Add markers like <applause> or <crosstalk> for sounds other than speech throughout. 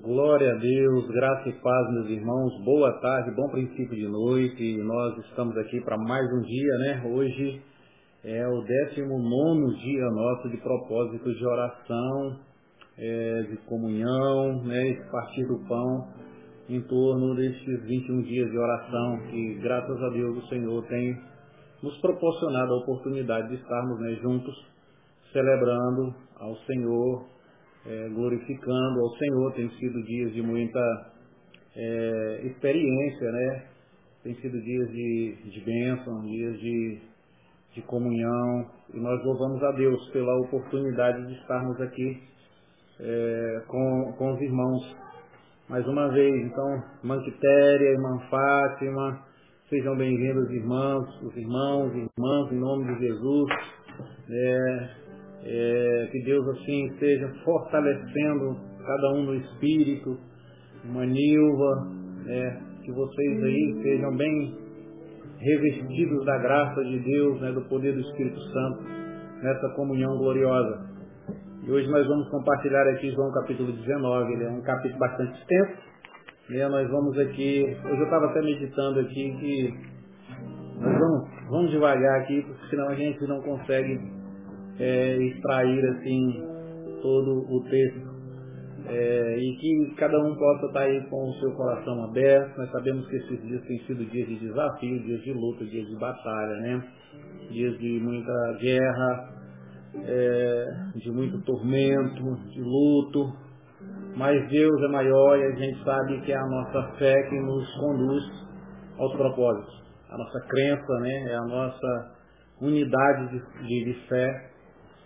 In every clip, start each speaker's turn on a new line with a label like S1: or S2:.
S1: Glória a Deus, graça e paz, meus irmãos. Boa tarde, bom princípio de noite. Nós estamos aqui para mais um dia, né? Hoje é o 19 dia nosso de propósito de oração, é, de comunhão, né? De partir do pão em torno destes 21 dias de oração que, graças a Deus, o Senhor tem nos proporcionado a oportunidade de estarmos né, juntos, celebrando ao Senhor é, glorificando ao Senhor. Tem sido dias de muita é, experiência, né? Tem sido dias de, de bênção, dias de, de comunhão. E nós louvamos a Deus pela oportunidade de estarmos aqui é, com, com os irmãos mais uma vez. Então, irmã Quitéria, irmã Fátima, sejam bem-vindos, irmãos, os irmãos, irmãs, em nome de Jesus. É, é, que Deus assim esteja fortalecendo cada um no espírito, Manilva, é, que vocês aí sejam bem revestidos da graça de Deus, né, do poder do Espírito Santo, nessa comunhão gloriosa. E hoje nós vamos compartilhar aqui João capítulo 19, ele é um capítulo bastante extenso, e nós vamos aqui, hoje eu estava até meditando aqui que nós vamos, vamos devagar aqui, porque senão a gente não consegue é, extrair assim todo o texto é, e que cada um possa estar aí com o seu coração aberto. Nós sabemos que esses dias têm sido dias de desafio, dias de luta, dias de batalha, né? Dias de muita guerra, é, de muito tormento, de luto. Mas Deus é maior e a gente sabe que é a nossa fé que nos conduz aos propósitos. A nossa crença, né? É a nossa unidade de, de, fé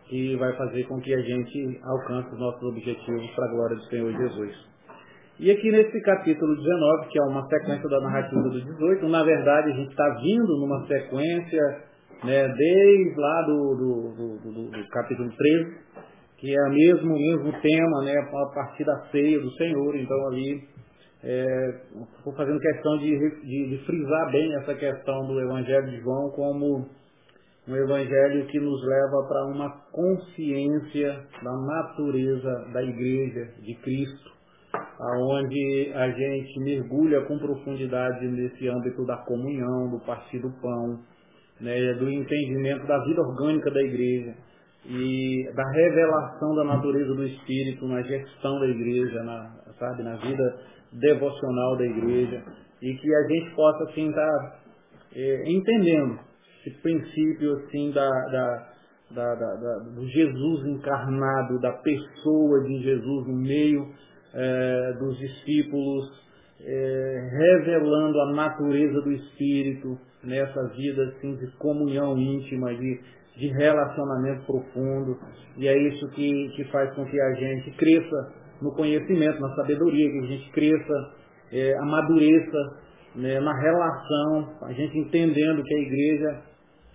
S1: que vai fazer com que a gente alcance os nossos objetivos para a glória do Senhor Jesus. E aqui nesse capítulo 19, que é uma sequência da narrativa do 18, na verdade a gente está vindo numa sequência né, desde lá do, do, do, do, capítulo 13, que é o mesmo, mesmo tema, né, a partir da ceia do Senhor. Então ali estou é, fazendo questão de, de, de frisar bem essa questão do Evangelho de João como um evangelho que nos leva para uma consciência da natureza da igreja de Cristo, aonde a gente mergulha com profundidade nesse âmbito da comunhão, do partir do pão, né, do entendimento da vida orgânica da igreja e da revelação da natureza do Espírito na gestão da igreja, na, sabe, na vida devocional da igreja, e que a gente possa assim estar tá, é, entendendo esse princípio assim da, da, da, da, do Jesus encarnado, da pessoa de Jesus no meio é, dos discípulos, é, revelando a natureza do Espírito nessa vida assim, de comunhão íntima, de, de relacionamento profundo. E é isso que, que faz com que a gente cresça no conhecimento, na sabedoria, que a gente cresça, é, amadureça né, na relação, a gente entendendo que a igreja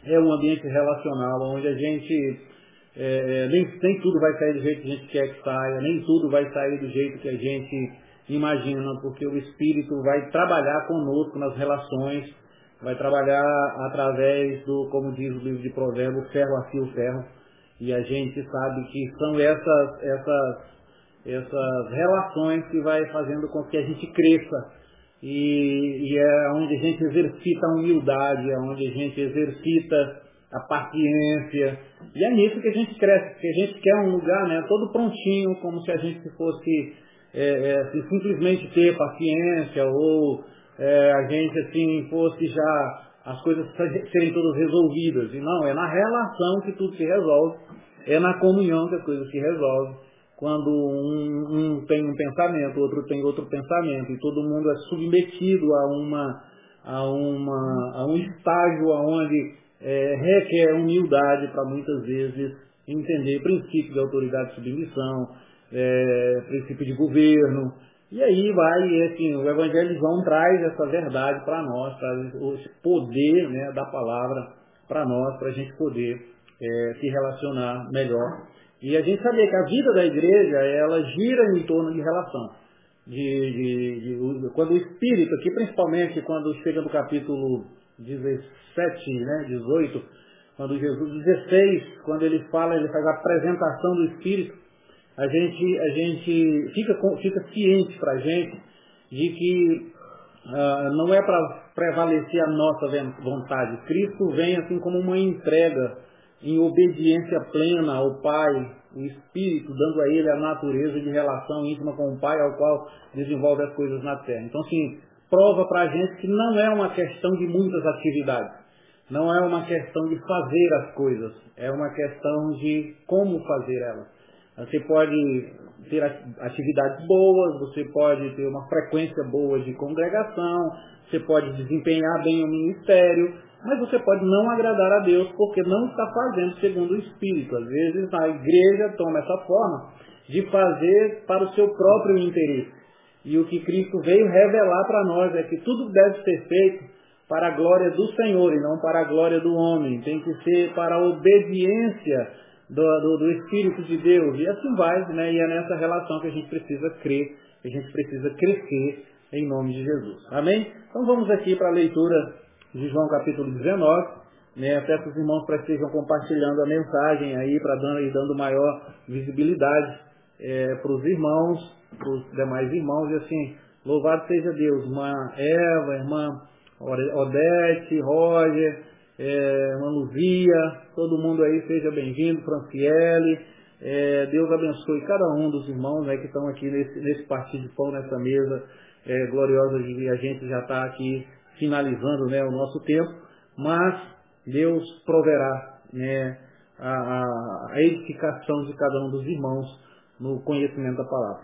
S1: é um ambiente relacional onde a gente é, é, nem, nem tudo vai sair do jeito que a gente quer que saia, nem tudo vai sair do jeito que a gente imagina, porque o Espírito vai trabalhar conosco nas relações, vai trabalhar através do, como diz o livro de Provérbios, ferro a o ferro, e a gente sabe que são essas, essas, essas relações que vai fazendo com que a gente cresça e, e é onde a gente exercita a humildade, é onde a gente exercita a paciência. E é nisso que a gente cresce, que a gente quer um lugar né, todo prontinho, como se a gente fosse é, é, se simplesmente ter paciência ou é, a gente assim fosse já as coisas serem todas resolvidas. E não, é na relação que tudo se resolve, é na comunhão que as coisas se resolvem quando um, um, tem um pensamento, outro tem outro pensamento, e todo mundo é submetido a, uma, a, uma, a um estágio onde é, requer humildade para muitas vezes entender princípio de autoridade e submissão, é, princípio de governo, e aí vai, assim, o Evangelho traz essa verdade para nós, traz esse poder né, da palavra para nós, para a gente poder é, se relacionar melhor e a gente sabia que a vida da igreja, ela gira em torno de relação. De, de, de, quando o Espírito, aqui principalmente quando chega no capítulo 17, né, 18, quando Jesus, 16, quando ele fala, ele faz a apresentação do Espírito, a gente, a gente fica, fica ciente para a gente de que uh, não é para prevalecer a nossa vontade. Cristo vem assim como uma entrega em obediência plena ao Pai, o Espírito, dando a Ele a natureza de relação íntima com o Pai, ao qual desenvolve as coisas na terra. Então, assim, prova para a gente que não é uma questão de muitas atividades, não é uma questão de fazer as coisas, é uma questão de como fazer elas. Você pode ter atividades boas, você pode ter uma frequência boa de congregação, você pode desempenhar bem o ministério, mas você pode não agradar a Deus porque não está fazendo segundo o Espírito. Às vezes a igreja toma essa forma de fazer para o seu próprio interesse. E o que Cristo veio revelar para nós é que tudo deve ser feito para a glória do Senhor e não para a glória do homem. Tem que ser para a obediência do, do, do Espírito de Deus. E assim vai, né? E é nessa relação que a gente precisa crer, que a gente precisa crescer em nome de Jesus. Amém? Então vamos aqui para a leitura de João capítulo 19. Né, peço os irmãos para que estejam compartilhando a mensagem aí, para dando, dando maior visibilidade é, para os irmãos, para os demais irmãos, e assim, louvado seja Deus, irmã Eva, irmã Odete, Roger, é, Luzia, todo mundo aí seja bem-vindo, Franciele, é, Deus abençoe cada um dos irmãos né, que estão aqui nesse, nesse partido de pão, nessa mesa é, gloriosa e a gente já está aqui finalizando né, o nosso tempo, mas Deus proverá né, a, a, edificação de cada um dos irmãos no conhecimento da palavra.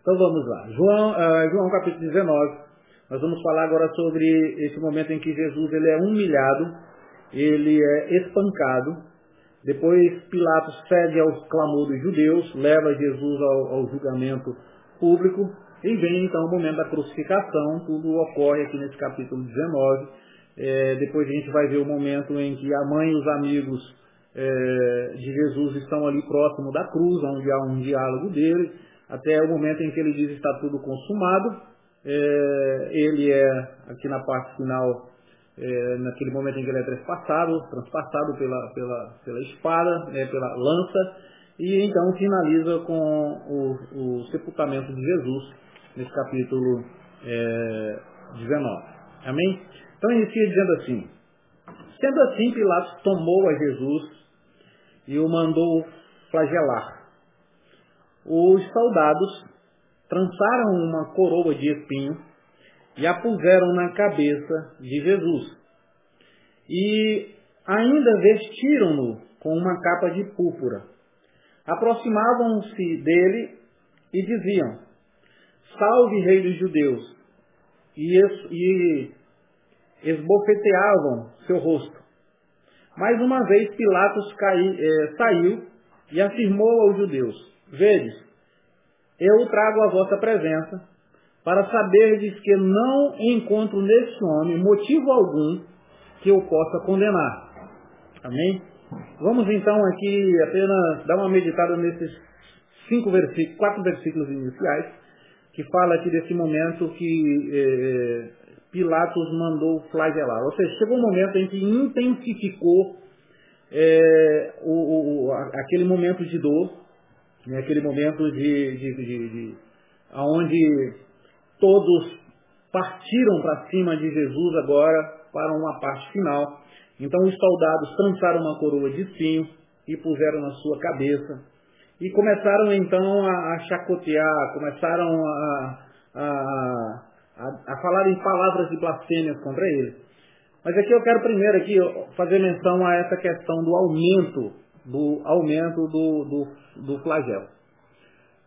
S1: Então vamos lá. João, uh, João capítulo 19, nós vamos falar agora sobre esse momento em que Jesus ele é humilhado, ele é espancado, depois Pilatos cede aos clamores dos judeus, leva Jesus ao, ao julgamento público, e vem então o momento da crucificação, tudo ocorre aqui nesse capítulo 19. É, depois a gente vai ver o momento em que a mãe e os amigos é, de Jesus estão ali próximo da cruz, onde há um diálogo dele, até o momento em que ele diz está tudo consumado. É, ele é, aqui na parte final, é, naquele momento em que ele é transpassado, transpassado pela, pela, pela espada, né, pela lança, e então finaliza com o, o sepultamento de Jesus nesse capítulo é, 19. Amém? Então inicia dizendo assim: Sendo assim, Pilatos tomou a Jesus e o mandou flagelar. Os soldados trançaram uma coroa de espinho e a puseram na cabeça de Jesus. E ainda vestiram-no com uma capa de púrpura. Aproximavam-se dele e diziam: salve rei dos judeus, e, esbofeteavam seu rosto. Mais uma vez Pilatos é, saiu e afirmou aos judeus, Vedes, eu trago a vossa presença para saberdes que não encontro nesse homem motivo algum que eu possa condenar. Amém? Vamos então aqui apenas dar uma meditada nesses cinco versículos, quatro versículos iniciais que fala aqui desse momento que eh, Pilatos mandou flagelar. Ou seja, chegou um momento em que intensificou eh, o, o, aquele momento de dor, né, aquele momento de, de, de, de onde todos partiram para cima de Jesus agora para uma parte final. Então os soldados trançaram uma coroa de espinho e puseram na sua cabeça e começaram então a, a chacotear, começaram a, a, a, a falar em palavras de blasfêmias contra ele. Mas aqui eu quero primeiro aqui fazer menção a essa questão do aumento, do aumento do, do, do flagelo.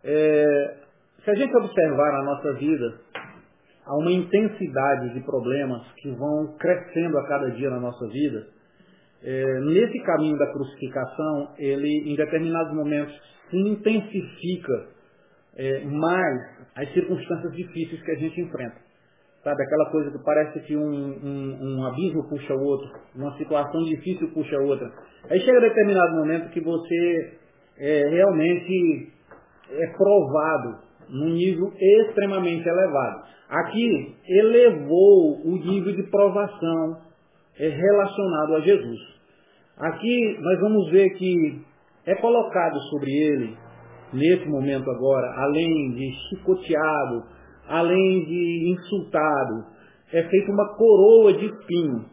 S1: É, se a gente observar na nossa vida, há uma intensidade de problemas que vão crescendo a cada dia na nossa vida. É, nesse caminho da crucificação, ele em determinados momentos se intensifica é, mais as circunstâncias difíceis que a gente enfrenta. Sabe, aquela coisa que parece que um, um, um abismo puxa o outro, uma situação difícil puxa a outra. Aí chega determinado momento que você é, realmente é provado num nível extremamente elevado. Aqui elevou o nível de provação é, relacionado a Jesus. Aqui nós vamos ver que é colocado sobre ele nesse momento agora, além de chicoteado, além de insultado, é feita uma coroa de espinho.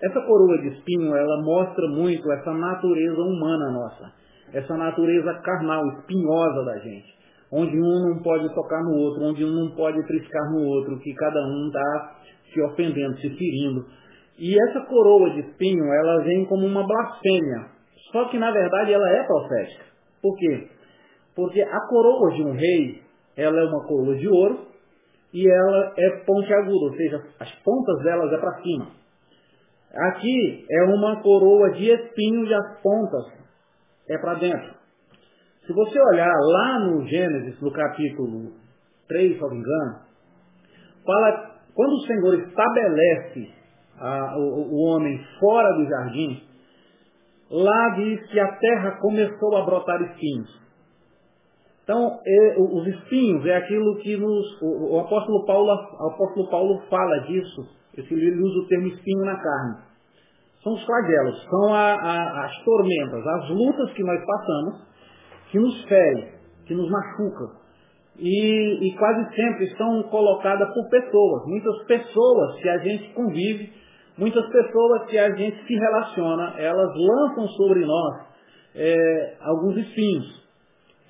S1: Essa coroa de espinho, ela mostra muito essa natureza humana nossa, essa natureza carnal, espinhosa da gente, onde um não pode tocar no outro, onde um não pode triscar no outro, que cada um está se ofendendo, se ferindo. E essa coroa de espinho, ela vem como uma blasfêmia. Só que, na verdade, ela é profética. Por quê? Porque a coroa de um rei, ela é uma coroa de ouro e ela é pontiaguda, ou seja, as pontas delas é para cima. Aqui é uma coroa de espinho e as pontas é para dentro. Se você olhar lá no Gênesis, no capítulo 3, se não me engano, fala, quando o Senhor estabelece a, o, o homem fora do jardim, lá diz que a terra começou a brotar espinhos. Então, é, os espinhos é aquilo que nos, o, apóstolo Paulo, o apóstolo Paulo fala disso, ele usa o termo espinho na carne. São os flagelos, são a, a, as tormentas, as lutas que nós passamos, que nos ferem, que nos machucam. E, e quase sempre são colocadas por pessoas, muitas pessoas que a gente convive, muitas pessoas que a gente se relaciona, elas lançam sobre nós é, alguns espinhos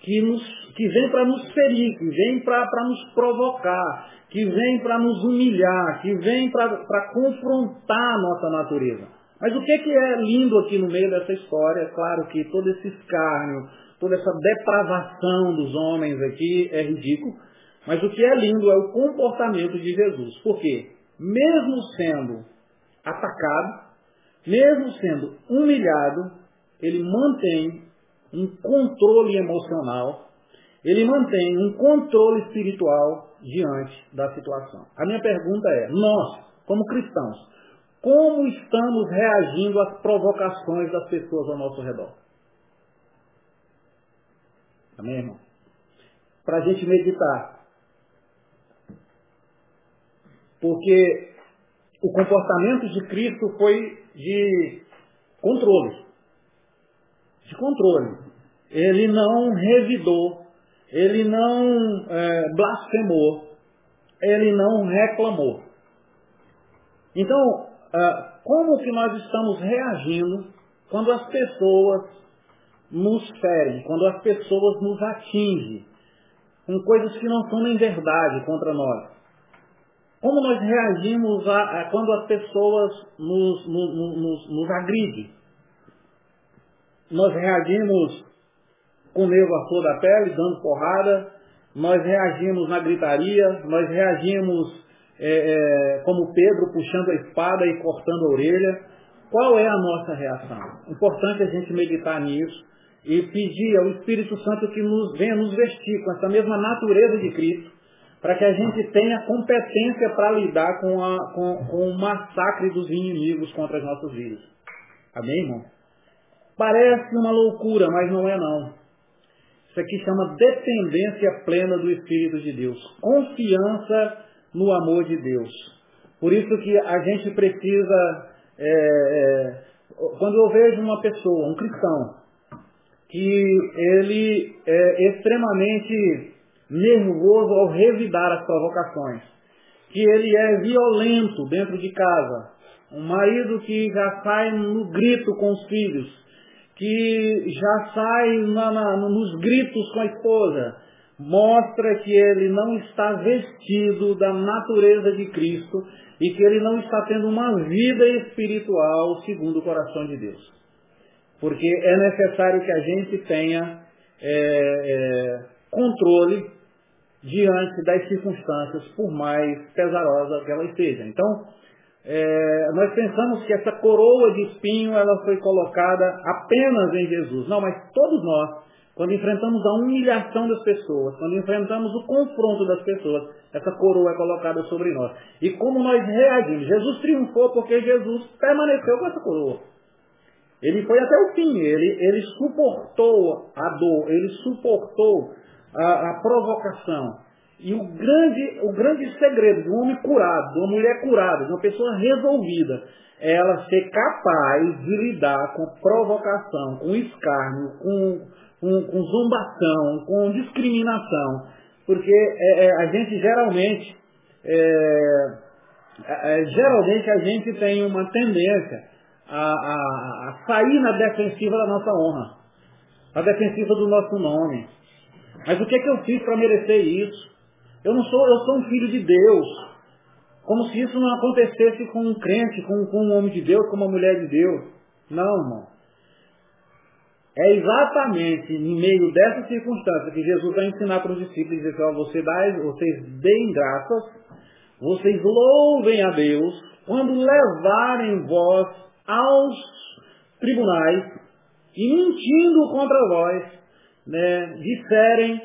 S1: que, nos, que para nos ferir, que vem para nos provocar, que vem para nos humilhar, que vem para confrontar a nossa natureza. Mas o que, é lindo aqui no meio dessa história? É claro que todo esse escárnio, toda essa depravação dos homens aqui é ridículo, mas o que é lindo é o comportamento de Jesus. Por quê? Mesmo sendo atacado, mesmo sendo humilhado, ele mantém um controle emocional, ele mantém um controle espiritual diante da situação. A minha pergunta é: nós, como cristãos, como estamos reagindo às provocações das pessoas ao nosso redor? Amém, irmão? Para a gente meditar. Porque o comportamento de Cristo foi de controle de controle. Ele não revidou, ele não é, blasfemou, ele não reclamou. Então, é, como que nós estamos reagindo quando as pessoas nos ferem, quando as pessoas nos atingem com coisas que não são nem verdade contra nós? Como nós reagimos a, a quando as pessoas nos, nos, nos, nos agridem? nós reagimos com o nervo à flor da pele, dando porrada, nós reagimos na gritaria, nós reagimos é, é, como Pedro, puxando a espada e cortando a orelha. Qual é a nossa reação? Importante a gente meditar nisso e pedir ao Espírito Santo que nos venha nos vestir com essa mesma natureza de Cristo, para que a gente tenha competência para lidar com, a, com, com o massacre dos inimigos contra as nossas vidas. Amém, irmão? Parece uma loucura, mas não é não. Isso aqui chama dependência plena do Espírito de Deus. Confiança no amor de Deus. Por isso que a gente precisa, é, é, quando eu vejo uma pessoa, um cristão, que ele é extremamente nervoso ao revidar as provocações, que ele é violento dentro de casa, um marido que já sai no grito com os filhos, que já sai na, na, nos gritos com a esposa, mostra que ele não está vestido da natureza de Cristo e que ele não está tendo uma vida espiritual segundo o coração de Deus. Porque é necessário que a gente tenha é, é, controle diante das circunstâncias, por mais pesarosa que elas sejam. Então, é, nós pensamos que essa coroa de espinho ela foi colocada apenas em Jesus. Não, mas todos nós, quando enfrentamos a humilhação das pessoas, quando enfrentamos o confronto das pessoas, essa coroa é colocada sobre nós. E como nós reagimos? Jesus triunfou porque Jesus permaneceu com essa coroa. Ele foi até o fim, ele, ele suportou a dor, ele suportou a, a provocação. E o grande, o grande segredo de um homem curado, de uma mulher curada, de uma pessoa resolvida, é ela ser capaz de lidar com provocação, com escárnio, com, com, com zombação, com discriminação, porque é, é, a gente geralmente, é, é, geralmente a gente tem uma tendência a, a, a sair na defensiva da nossa honra, na defensiva do nosso nome. Mas o que é que eu fiz para merecer isso? Eu não sou, eu sou um filho de Deus. Como se isso não acontecesse com um crente, com, com um homem de Deus, com uma mulher de Deus. Não, irmão. É exatamente em meio dessa circunstância que Jesus vai ensinar para os discípulos dizer assim, você dá, vocês deem graças, vocês louvem a Deus, quando levarem vós aos tribunais e mentindo contra vós, né, disserem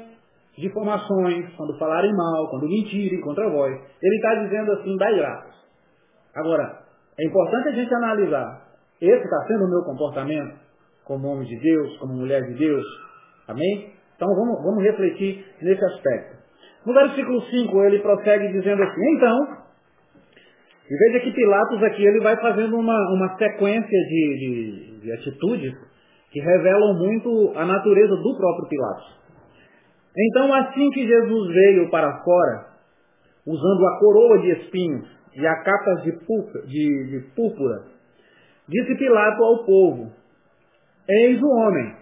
S1: difamações, quando falarem mal, quando mentirem contra vós. Ele está dizendo assim, dai graças. Agora, é importante a gente analisar, esse está sendo o meu comportamento? Como homem de Deus, como mulher de Deus. Amém? Então vamos, vamos refletir nesse aspecto. No versículo 5 ele prossegue dizendo assim, então, e veja que Pilatos aqui ele vai fazendo uma, uma sequência de, de, de atitudes que revelam muito a natureza do próprio Pilatos. Então, assim que Jesus veio para fora, usando a coroa de espinhos e a capa de, de, de púrpura, disse Pilato ao povo, Eis o homem.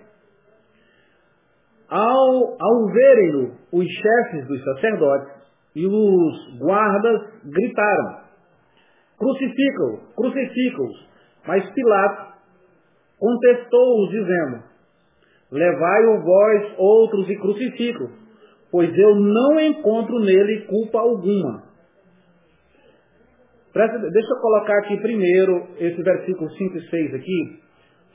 S1: Ao, ao verem-no, os chefes dos sacerdotes e os guardas gritaram, crucificam, crucificam-os. Mas Pilato contestou-os, dizendo, levai-o vós outros e crucificam, pois eu não encontro nele culpa alguma. Deixa eu colocar aqui primeiro esse versículo 5 e 6 aqui,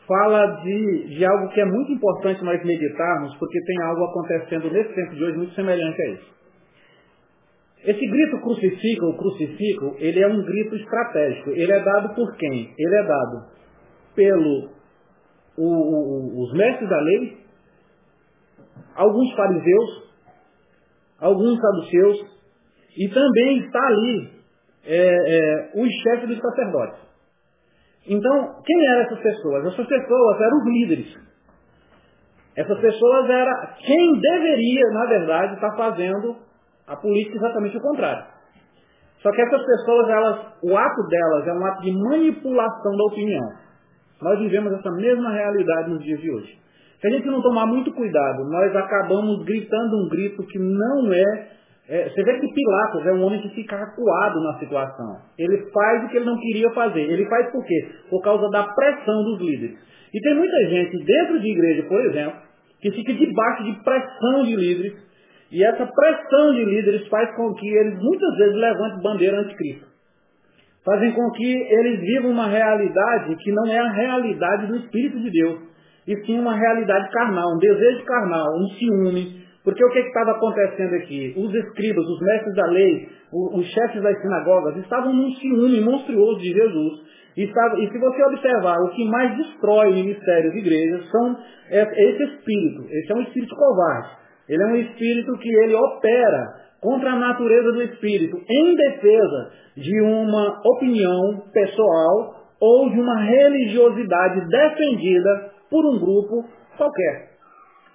S1: fala de, de algo que é muito importante nós meditarmos, porque tem algo acontecendo nesse tempo de hoje muito semelhante a isso. Esse grito crucifica ou crucifico, ele é um grito estratégico. Ele é dado por quem? Ele é dado pelo os mestres da lei, alguns fariseus, alguns saduceus, e também está ali é, é, os chefes dos sacerdotes. Então, quem eram essas pessoas? Essas pessoas eram os líderes. Essas pessoas eram quem deveria, na verdade, estar fazendo a política exatamente o contrário. Só que essas pessoas, elas, o ato delas é um ato de manipulação da opinião. Nós vivemos essa mesma realidade nos dias de hoje. Se a gente não tomar muito cuidado, nós acabamos gritando um grito que não é é, você vê que Pilatos é um homem que fica acuado na situação. Ele faz o que ele não queria fazer. Ele faz por quê? Por causa da pressão dos líderes. E tem muita gente dentro de igreja, por exemplo, que fica debaixo de pressão de líderes. E essa pressão de líderes faz com que eles muitas vezes levantem bandeira anticristo. Fazem com que eles vivam uma realidade que não é a realidade do Espírito de Deus. E sim uma realidade carnal, um desejo carnal, um ciúme, porque o que estava acontecendo aqui? Os escribas, os mestres da lei, os chefes das sinagogas, estavam num ciúme monstruoso de Jesus. E, se você observar, o que mais destrói o ministério de igrejas são é, esse espírito. Esse é um espírito covarde. Ele é um espírito que ele opera contra a natureza do espírito, em defesa de uma opinião pessoal ou de uma religiosidade defendida por um grupo qualquer.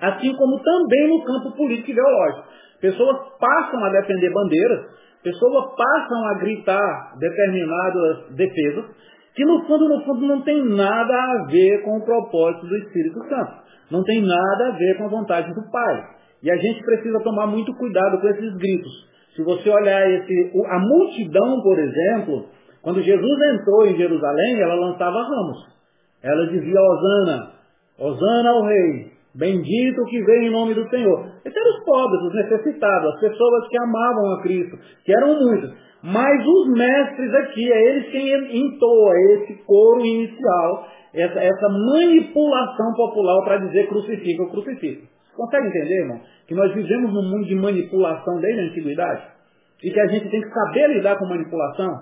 S1: Assim como também no campo político e ideológico. Pessoas passam a defender bandeiras, pessoas passam a gritar determinadas defesas, que no fundo, no fundo, não tem nada a ver com o propósito do Espírito Santo. Não tem nada a ver com a vontade do Pai. E a gente precisa tomar muito cuidado com esses gritos. Se você olhar esse, a multidão, por exemplo, quando Jesus entrou em Jerusalém, ela lançava ramos. Ela dizia, Osana, Osana ao rei, Bendito que vem em nome do Senhor. Esses eram os pobres, os necessitados, as pessoas que amavam a Cristo, que eram muitos. Mas os mestres aqui, é eles quem entoa esse coro inicial, essa, essa manipulação popular para dizer crucifica ou crucifica. Consegue entender, irmão? Que nós vivemos num mundo de manipulação desde a antiguidade? E que a gente tem que saber lidar com manipulação?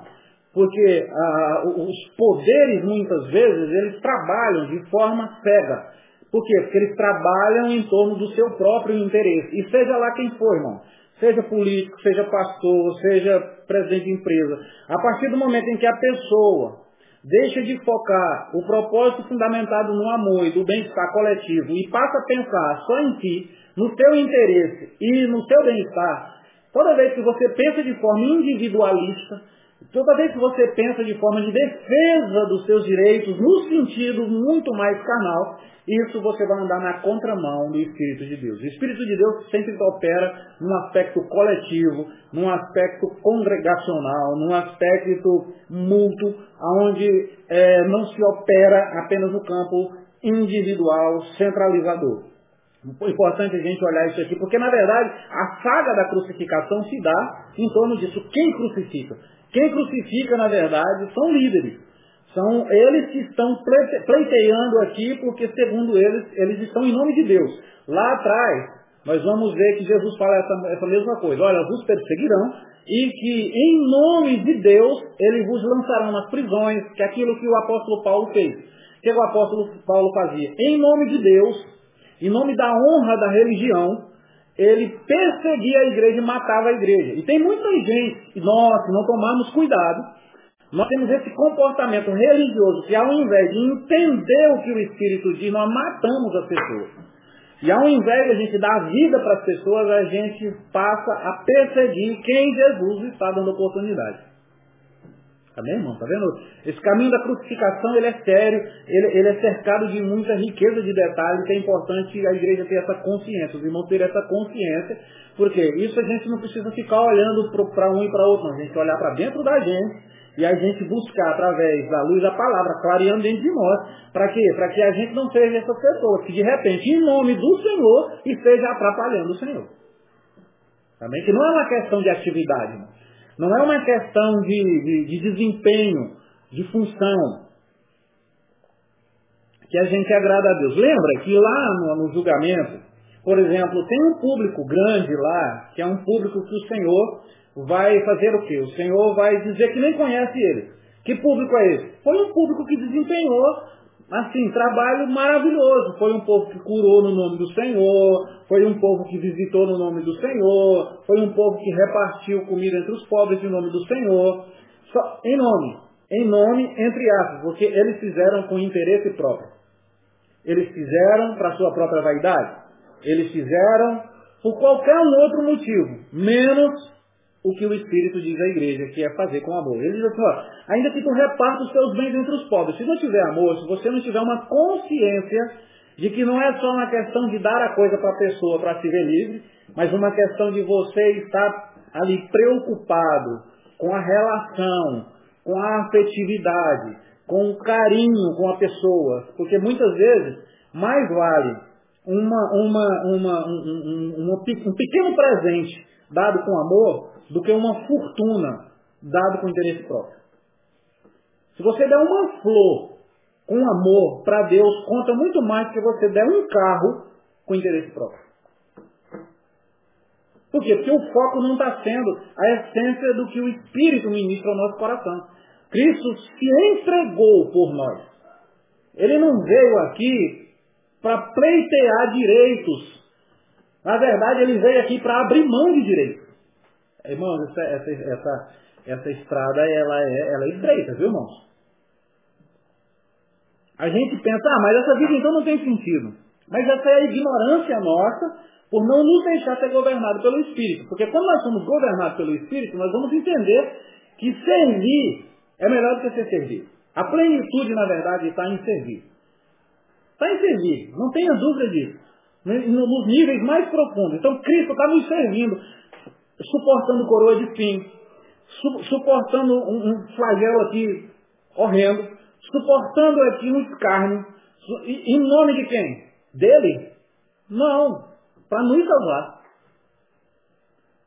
S1: Porque ah, os poderes, muitas vezes, eles trabalham de forma cega. Por quê? Porque eles trabalham em torno do seu próprio interesse. E seja lá quem for, irmão. Seja político, seja pastor, seja presidente de empresa. A partir do momento em que a pessoa deixa de focar o propósito fundamentado no amor e do bem-estar coletivo e passa a pensar só em si, no seu interesse e no seu bem-estar, toda vez que você pensa de forma individualista, toda vez que você pensa de forma de defesa dos seus direitos, no sentido muito mais carnal, isso você vai andar na contramão do Espírito de Deus. O Espírito de Deus sempre opera num aspecto coletivo, num aspecto congregacional, num aspecto mútuo, onde é, não se opera apenas no campo individual, centralizador. Importante a gente olhar isso aqui, porque na verdade a saga da crucificação se dá em torno disso. Quem crucifica? Quem crucifica, na verdade, são líderes. São eles que estão pleiteando aqui, porque segundo eles, eles estão em nome de Deus. Lá atrás, nós vamos ver que Jesus fala essa, essa mesma coisa. Olha, vos perseguirão e que em nome de Deus eles vos lançarão nas prisões, que é aquilo que o apóstolo Paulo fez. O que o apóstolo Paulo fazia? Em nome de Deus, em nome da honra da religião, ele perseguia a igreja e matava a igreja. E tem muita gente, nós, se não tomarmos cuidado, nós temos esse comportamento religioso que ao invés de entender o que o Espírito diz, nós matamos as pessoas. E ao invés de a gente dar vida para as pessoas, a gente passa a perseguir quem Jesus está dando oportunidade. Amém, irmão? Tá vendo? Esse caminho da crucificação, ele é sério, ele, ele é cercado de muita riqueza de detalhes, que é importante a igreja ter essa consciência, os irmãos terem essa consciência, porque isso a gente não precisa ficar olhando para um e para outro, não. A gente olhar para dentro da gente e a gente buscar através da luz da palavra, clareando dentro de nós, para quê? Para que a gente não seja essas pessoas que de repente, em nome do Senhor, esteja atrapalhando o Senhor. Também que não é uma questão de atividade, irmão. Não é uma questão de, de, de desempenho, de função, que a gente agrada a Deus. Lembra que lá no, no, julgamento, por exemplo, tem um público grande lá, que é um público que o Senhor vai fazer o quê? O Senhor vai dizer que nem conhece ele. Que público é esse? Foi um público que desempenhou, assim, trabalho maravilhoso. Foi um povo que curou no nome do Senhor, foi um povo que visitou no nome do Senhor, foi um povo que repartiu comida entre os pobres em nome do Senhor. Só, em nome, em nome, entre aspas, porque eles fizeram com interesse próprio. Eles fizeram para sua própria vaidade. Eles fizeram por qualquer outro motivo, menos o que o Espírito diz à igreja, que é fazer com amor. Ele diz assim, ó, ainda que tu reparta os teus bens entre os pobres, se não tiver amor, se você não tiver uma consciência de que não é só uma questão de dar a coisa para a pessoa para se ver livre, mas uma questão de você estar ali preocupado com a relação, com a afetividade, com o carinho com a pessoa, porque muitas vezes mais vale uma, uma, uma, um, um, um pequeno presente dado com amor do que uma fortuna dado com interesse próprio. Se você der uma flor com amor para Deus, conta muito mais que você der um carro com interesse próprio. Por quê? Porque o foco não está sendo a essência do que o Espírito ministra ao nosso coração. Cristo se entregou por nós. Ele não veio aqui para pleitear direitos. Na verdade, ele veio aqui para abrir mão de direitos. Irmãos, essa, essa, essa, essa estrada ela é, ela é estreita, viu, irmãos? A gente pensa, ah, mas essa vida então não tem sentido. Mas essa é a ignorância nossa por não nos deixar ser governado pelo Espírito. Porque quando nós somos governados pelo Espírito, nós vamos entender que servir é melhor do que ser servido. A plenitude, na verdade, está em servir. Está em servir, não tenha dúvida disso. Nos níveis mais profundos. Então Cristo está nos servindo suportando coroa de espinho, su suportando um, um, flagelo aqui horrendo, suportando aqui um escárnio, em nome de quem? Dele? Não, para nos salvar.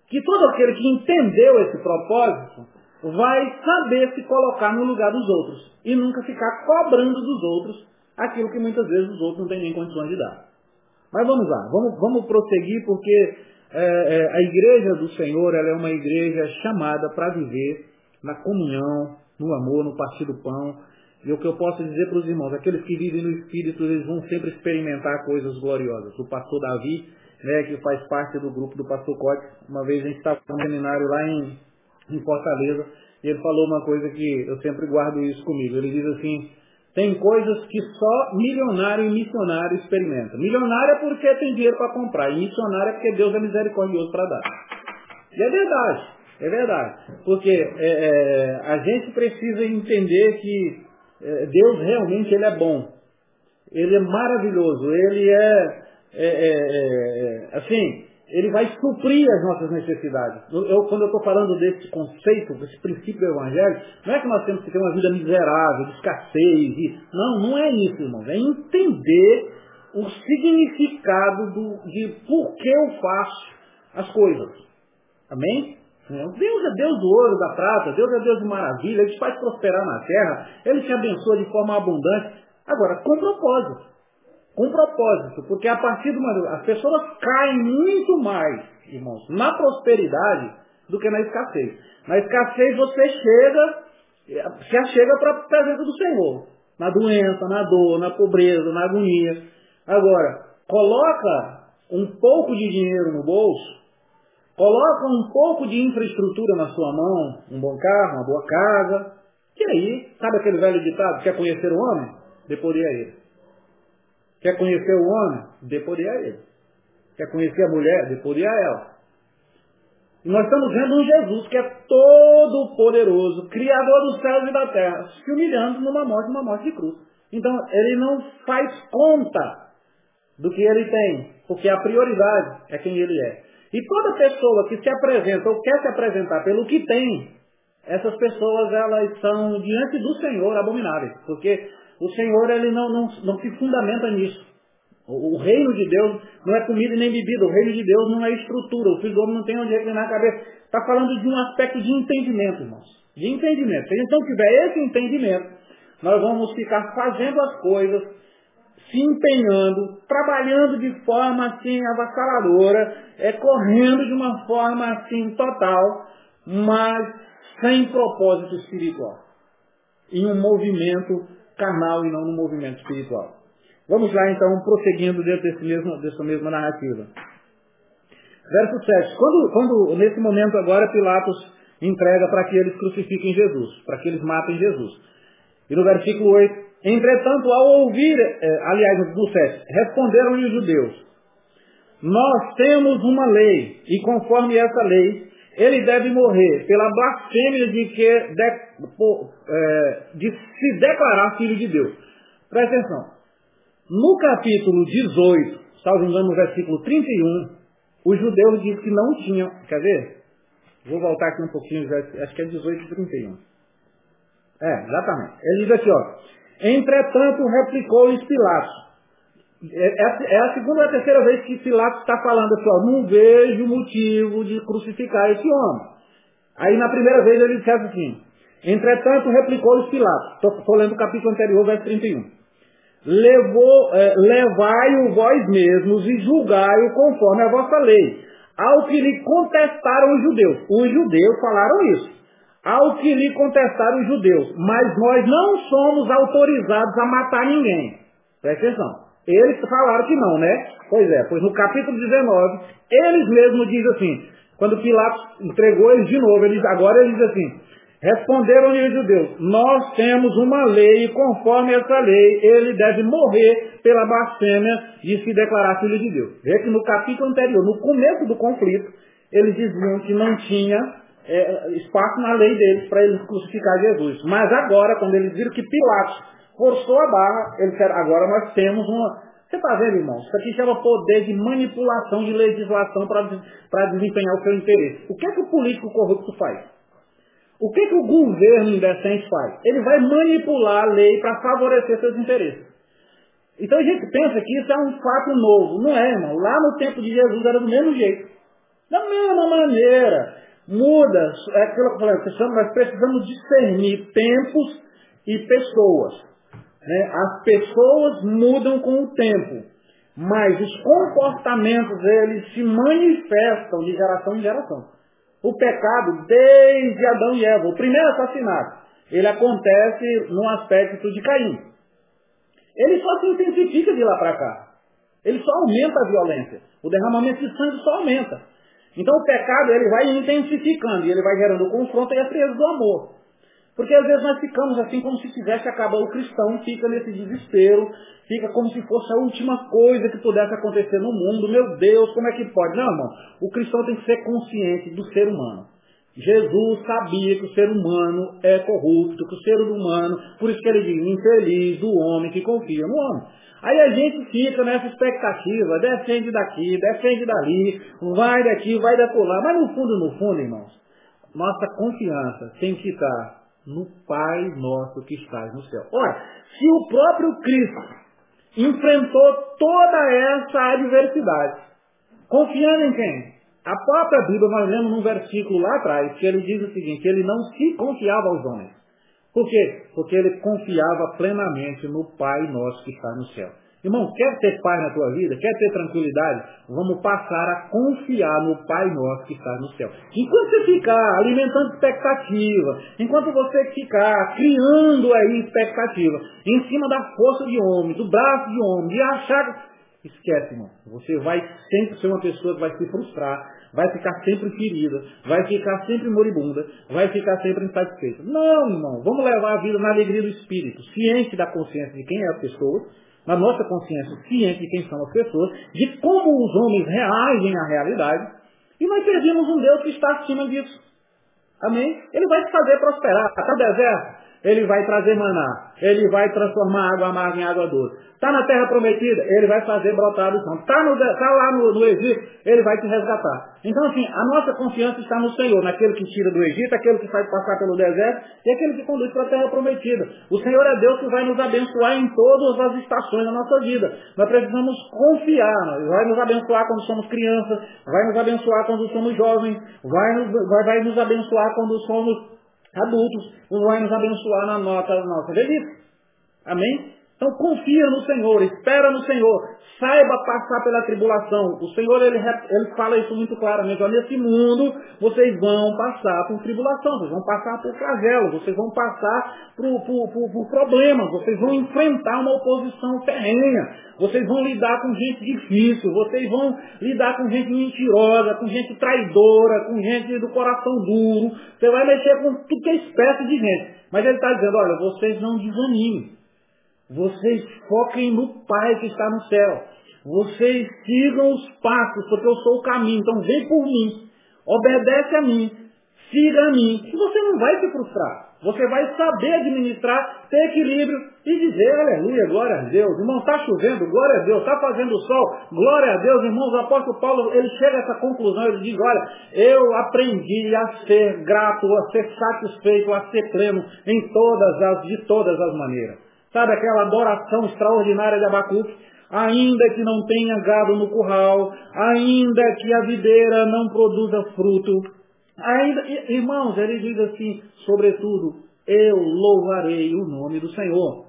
S1: Que todo aquele que entendeu esse propósito vai saber se colocar no lugar dos outros e nunca ficar cobrando dos outros aquilo que muitas vezes os outros não têm nem condições de dar. Mas vamos lá, vamos, vamos prosseguir porque é, é, a igreja do Senhor é uma igreja chamada para viver na comunhão, no amor, no partir do pão. E o que eu posso dizer para os irmãos, aqueles que vivem no Espírito, eles vão sempre experimentar coisas gloriosas. O pastor Davi, né, que faz parte do grupo do pastor Cote, uma vez a gente estava no seminário lá em, em Fortaleza, E ele falou uma coisa que eu sempre guardo isso comigo. Ele diz assim, tem coisas que só milionário e missionário experimentam. Milionário é porque tem dinheiro para comprar, e missionário é porque Deus é misericordioso para dar. E é verdade, é verdade. Porque é, é, a gente precisa entender que é, Deus realmente ele é bom. Ele é maravilhoso. Ele é, é, é, é assim, ele vai suprir as nossas necessidades. Eu, quando eu estou falando desse conceito, desse princípio do Evangelho, não é que nós temos que ter uma vida miserável, de escassez. Não, não é isso, irmãos. É entender o significado do, de por que eu faço as coisas. Amém? Deus é Deus do ouro, da prata, Deus é Deus de maravilha, Ele te faz prosperar na terra, Ele te abençoa de forma abundante. Agora, com propósito com propósito, porque a partir de uma. As pessoas caem muito mais, irmãos, na prosperidade do que na escassez. Na escassez você chega, se achega para a presença do Senhor. Na doença, na dor, na pobreza, na agonia. Agora, coloca um pouco de dinheiro no bolso, coloca um pouco de infraestrutura na sua mão, um bom carro, uma boa casa, e aí, sabe aquele velho ditado, quer conhecer o homem? Deporia ele. Quer conhecer o homem? Dê poder a ele. Quer conhecer a mulher? Dê poder a ela. E nós estamos vendo um Jesus que é todo poderoso, criador dos céus e da terra, se humilhando numa morte, numa morte de cruz. Então, ele não faz conta do que ele tem, porque a prioridade é quem ele é. E toda pessoa que se apresenta ou quer se apresentar pelo que tem, essas pessoas elas são diante do Senhor abomináveis, porque o Senhor ele não, não, não se fundamenta nisso. O, o, reino de Deus não é comida nem bebida, o reino de Deus não é estrutura, o filho do homem não tem onde reclinar a cabeça. Está falando de um aspecto de entendimento, irmãos. De entendimento. Se a gente não tiver esse entendimento, nós vamos ficar fazendo as coisas, se empenhando, trabalhando de forma assim avassaladora, é, correndo de uma forma assim total, mas sem propósito espiritual. Em um movimento carnal e não no movimento espiritual. Vamos lá então, prosseguindo dentro desse mesmo, dessa mesma narrativa. Verso 7. Quando, quando nesse momento agora Pilatos entrega para que eles crucifiquem Jesus, para que eles matem Jesus. E no versículo 8, entretanto, ao ouvir, eh, aliás, no 7, responderam-lhe os judeus, nós temos uma lei, e conforme essa lei, ele deve morrer pela blasfêmia de, que, de, é, de se declarar filho de Deus. Presta atenção. No capítulo 18, salvo engano, no versículo 31, os judeus dizem que não tinham. Quer ver? Vou voltar aqui um pouquinho, acho que é 18 e 31. É, exatamente. Ele diz aqui, ó. Entretanto, replicou-lhes Pilatos. É, é, é, a segunda ou a terceira vez que Pilatos está falando assim, ó, não vejo motivo de crucificar esse homem. Aí na primeira vez ele disse assim, entretanto replicou-lhes Pilatos, estou lendo o capítulo anterior, verso 31. Levou, é, levai-o vós mesmos e julgai-o conforme a vossa lei. Ao que lhe contestaram os judeus. Os judeus falaram isso. Ao que lhe contestaram os judeus. Mas nós não somos autorizados a matar ninguém. Presta atenção. Eles falaram que não, né? Pois é, pois no capítulo 19, eles mesmos dizem assim, quando Pilatos entregou eles de novo, eles, agora eles dizem assim, responderam-lhe os judeus, nós temos uma lei e conforme essa lei, ele deve morrer pela blasfêmia de se declarar filho de Deus. Vê que no capítulo anterior, no começo do conflito, eles diziam que não tinha é, espaço na lei deles para eles crucificar Jesus. Mas agora, quando eles viram que Pilatos forçou a barra, ele quer, agora nós temos uma. Você está vendo, irmão? Isso aqui chama poder de manipulação de legislação para desempenhar o seu interesse. O que é que o político corrupto faz? O que, é que o governo indecente faz? Ele vai manipular a lei para favorecer seus interesses. Então a gente pensa que isso é um fato novo. Não é, irmão. Lá no tempo de Jesus era do mesmo jeito. Da mesma maneira. Muda. É aquilo que eu falei, nós precisamos discernir tempos e pessoas. Né? As pessoas mudam com o tempo, mas os comportamentos eles se manifestam de geração em geração. O pecado, desde Adão e Eva, o primeiro assassinato, ele acontece no aspecto de Caim. Ele só se intensifica de lá para cá. Ele só aumenta a violência. O derramamento de sangue só aumenta. Então o pecado ele vai intensificando e ele vai gerando o confronto e a frieza do amor. Porque às vezes nós ficamos assim como se tivesse acabado o cristão, fica nesse desespero, fica como se fosse a última coisa que pudesse acontecer no mundo. Meu Deus, como é que pode? Não, irmão. O cristão tem que ser consciente do ser humano. Jesus sabia que o ser humano é corrupto, que o ser humano, por isso que ele diz, infeliz do homem que confia no homem. Aí a gente fica nessa expectativa, defende daqui, defende dali, vai daqui, vai da lá. Mas no fundo, no fundo, irmãos, nossa confiança tem que estar no Pai nosso que estás no céu. Olha, se o próprio Cristo enfrentou toda essa adversidade, confiando em quem? A própria Bíblia, nós lemos num versículo lá atrás, que ele diz o seguinte, ele não se confiava aos homens. Por quê? Porque ele confiava plenamente no Pai nosso que está no céu. Irmão, quer ter paz na tua vida? Quer ter tranquilidade? Vamos passar a confiar no Pai nosso que está no céu. Enquanto você ficar alimentando expectativa, enquanto você ficar criando aí expectativa em cima da força de homem, do braço de homem, de achar Esquece, irmão. Você vai sempre ser uma pessoa que vai se frustrar, vai ficar sempre ferida, vai ficar sempre moribunda, vai ficar sempre insatisfeita. Não, irmão. Vamos levar a vida na alegria do espírito, ciente da consciência de quem é a pessoa, na nossa consciência ciente de quem são as pessoas, de como os homens reagem à realidade, e nós servimos um Deus que está acima disso. Amém? Ele vai te fazer prosperar. Está deserto? Ele vai trazer maná. Ele vai transformar água amarga em água doce. Está na terra prometida, ele vai fazer brotar do chão. Está tá lá no, no, Egito, ele vai te resgatar. Então, assim, a nossa confiança está no Senhor, naquele que tira do Egito, aquele que faz passar pelo deserto e aquele que conduz para a terra prometida. O Senhor é Deus que vai nos abençoar em todas as estações da nossa vida. Nós precisamos confiar. Vai nos abençoar quando somos crianças, vai nos abençoar quando somos jovens, vai nos, vai, vai nos abençoar quando somos adultos, vai nos abençoar na nossa, na nossa velhice. Amém? Então confia no Senhor, espera no Senhor, saiba passar pela tribulação. O Senhor ele, ele fala isso muito claramente. Olha, nesse mundo vocês vão passar por tribulação, vocês vão passar por flagelo, vocês vão passar por, por, por, por problemas, vocês vão enfrentar uma oposição terrena, vocês vão lidar com gente difícil, vocês vão lidar com gente mentirosa, com gente traidora, com gente do coração duro. Você vai mexer com tudo que é espécie de gente. Mas ele está dizendo, olha, vocês não desanimem. Vocês foquem no Pai que está no céu. Vocês sigam os passos, porque eu sou o caminho. Então vem por mim. Obedece a mim. Siga a mim. E você não vai se frustrar. Você vai saber administrar, ter equilíbrio e dizer, aleluia, glória a Deus. Irmão, está chovendo, glória a Deus. Está fazendo sol, glória a Deus. Irmãos, o apóstolo Paulo, ele chega a essa conclusão, ele diz, olha, eu aprendi a ser grato, a ser satisfeito, a ser pleno em todas as, de todas as maneiras. Sabe aquela adoração extraordinária de Abacuque? Ainda que não tenha gado no curral, ainda que a videira não produza fruto, ainda, irmãos, ele diz assim, sobretudo, eu louvarei o nome do Senhor.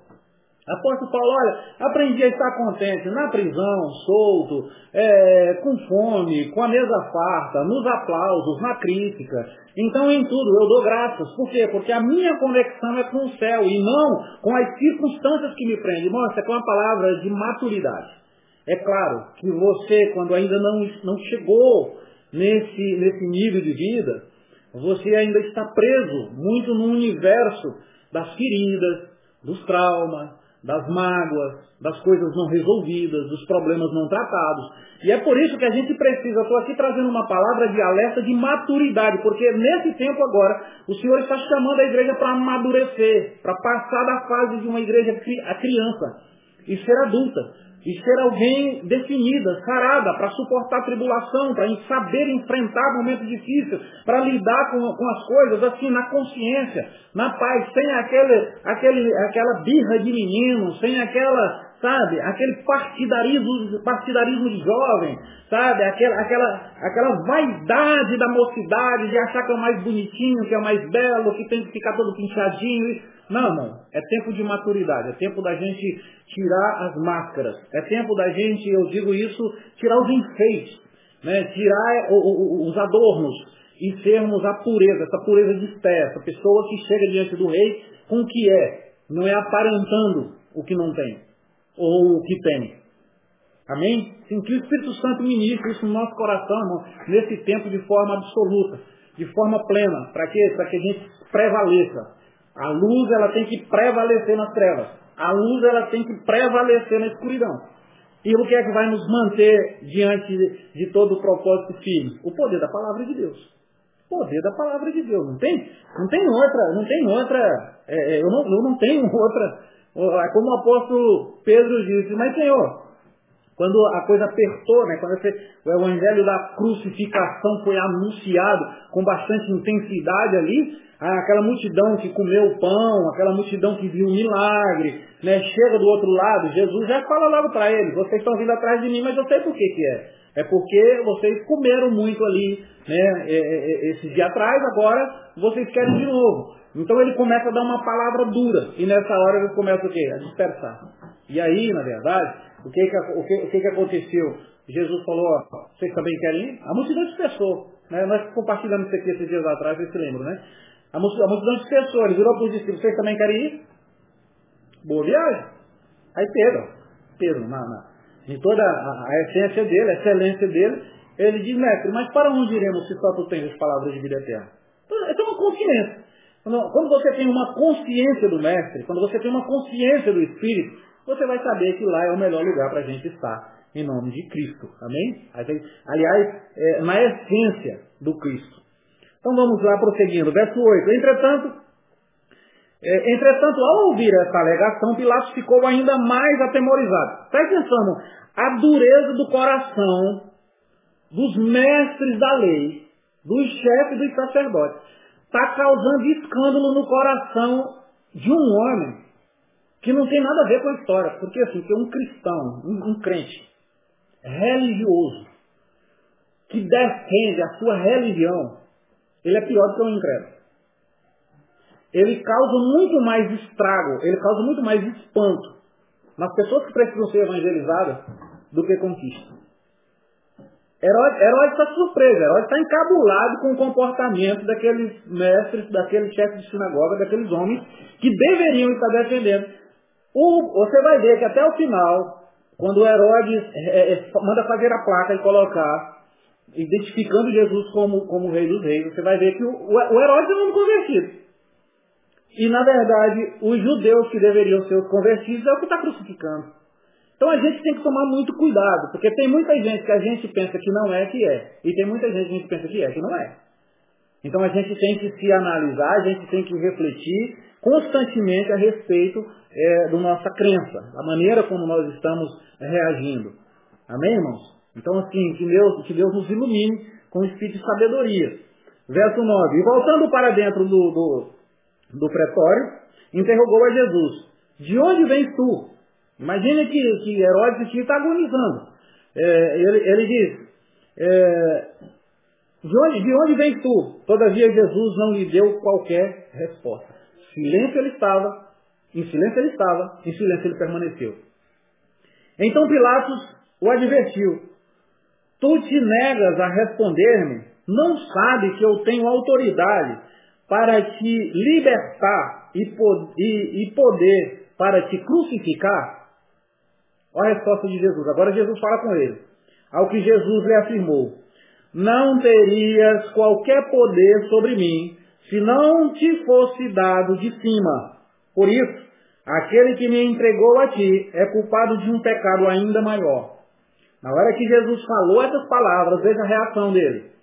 S1: Apóstolo Paulo, olha, aprendi a estar contente na prisão, solto, é, com fome, com a mesa farta, nos aplausos, na crítica. Então em tudo eu dou graças. Por quê? Porque a minha conexão é com o céu e não com as circunstâncias que me prendem. Mostra que é uma palavra de maturidade. É claro que você, quando ainda não, não chegou nesse, nesse nível de vida, você ainda está preso muito no universo das feridas, dos traumas, das mágoas, das coisas não resolvidas, dos problemas não tratados. E é por isso que a gente precisa, estou aqui trazendo uma palavra de alerta de maturidade, porque nesse tempo agora, o Senhor está chamando a igreja para amadurecer, para passar da fase de uma igreja a criança e ser adulta e ser alguém definida, sarada, para suportar a tribulação, para saber enfrentar momentos difíceis, para lidar com, com, as coisas assim, na consciência, na paz, sem aquele, aquele, aquela birra de menino, sem aquela, sabe, aquele partidarismo, partidarismo de jovem, sabe, aquela, aquela, aquela vaidade da mocidade, de achar que é o mais bonitinho, que é o mais belo, que tem que ficar todo pinchadinho. Não, não. É tempo de maturidade. É tempo da gente tirar as máscaras. É tempo da gente, eu digo isso, tirar os enfeites. Né? Tirar o, os adornos e sermos a pureza, essa pureza de fé, essa pessoa que chega diante do rei com o que é, não é aparentando o que não tem, ou o que tem. Amém? Sim, que o Espírito Santo ministre isso no nosso coração, irmão, nesse tempo de forma absoluta, de forma plena. Para quê? Para que a gente prevaleça. A luz ela tem que prevalecer nas trevas. A luz ela tem que prevalecer na escuridão. E o que é que vai nos manter diante de todo o propósito firme? O poder da palavra de Deus. O poder da palavra de Deus. Não tem, não tem outra, não tem outra, é, é eu, não, eu não tenho <laughs> outra. É como o apóstolo Pedro disse, mas Senhor, quando a coisa apertou, né, quando esse, o evangelho da crucificação foi anunciado com bastante intensidade ali, aquela multidão que comeu o pão, aquela multidão que viu o milagre, né, chega do outro lado, Jesus já fala logo para eles, vocês estão vindo atrás de mim, mas eu sei por que, que é. É porque vocês comeram muito ali, né, esse dia atrás, agora vocês querem de novo. Então ele começa a dar uma palavra dura, e nessa hora ele começa o quê? A dispersar. E aí, na verdade, o que que, o que, o que, que aconteceu? Jesus falou, ó, vocês também querem ir? A multidão dispersou. Né? Nós compartilhamos isso aqui esses dias atrás, vocês se lembram, né? A multidão, dispersou, ele virou para os discípulos, vocês também querem ir? Boa viagem. Aí Pedro, Pedro, na, na, em toda a, a, essência dele, a excelência dele, ele diz, mestre, mas para onde iremos se só tu tens as palavras de vida eterna? Então, é uma consciência. Quando você tem uma consciência do mestre, quando você tem uma consciência do Espírito, você vai saber que lá é o melhor lugar para a gente estar, em nome de Cristo. Amém? Aliás, é, na essência do Cristo. Então vamos lá prosseguindo. Verso 8. Entretanto, é, entretanto, ao ouvir essa alegação, Pilatos ficou ainda mais atemorizado. Presta atenção, a dureza do coração dos mestres da lei, dos chefes dos sacerdotes, está causando escândalo no coração de um homem que não tem nada a ver com a história. Porque assim, que um cristão, um, um crente religioso, que defende a sua religião, ele é pior do que um incrédulo. Ele causa muito mais estrago, ele causa muito mais espanto nas pessoas que precisam ser evangelizadas do que conquista. Herói está surpreso, Herói está encabulado com o comportamento daqueles mestres, daqueles chefes de sinagoga, daqueles homens que deveriam estar defendendo o, você vai ver que até o final, quando Herodes é, é, manda fazer a placa e colocar, identificando Jesus como, como rei dos reis, você vai ver que o, o, o Herodes é um homem convertido. E, na verdade, os judeus que deveriam ser os convertidos é o que está crucificando. Então a gente tem que tomar muito cuidado, porque tem muita gente que a gente pensa que não é, que é. E tem muita gente que a gente pensa que é, que não é. Então a gente tem que se analisar, a gente tem que refletir constantemente a respeito é, da nossa crença, da maneira como nós estamos reagindo. Amém, irmãos? Então, assim, que Deus, que Deus nos ilumine com o espírito de sabedoria. Verso 9. E voltando para dentro do, do, do pretório, interrogou a Jesus: De onde vens tu? Imagine que, que Herodes está agonizando. É, ele, ele diz: é, de, onde, de onde vens tu? Todavia Jesus não lhe deu qualquer resposta. Silêncio ele estava, em silêncio ele estava, em silêncio ele permaneceu. Então Pilatos o advertiu: Tu te negas a responder-me? Não sabe que eu tenho autoridade para te libertar e, e, e poder para te crucificar? Olha a resposta de Jesus. Agora Jesus fala com ele. Ao que Jesus lhe afirmou: Não terias qualquer poder sobre mim se não te fosse dado de cima. Por isso, aquele que me entregou a ti é culpado de um pecado ainda maior. Na hora que Jesus falou essas palavras, veja a reação dele.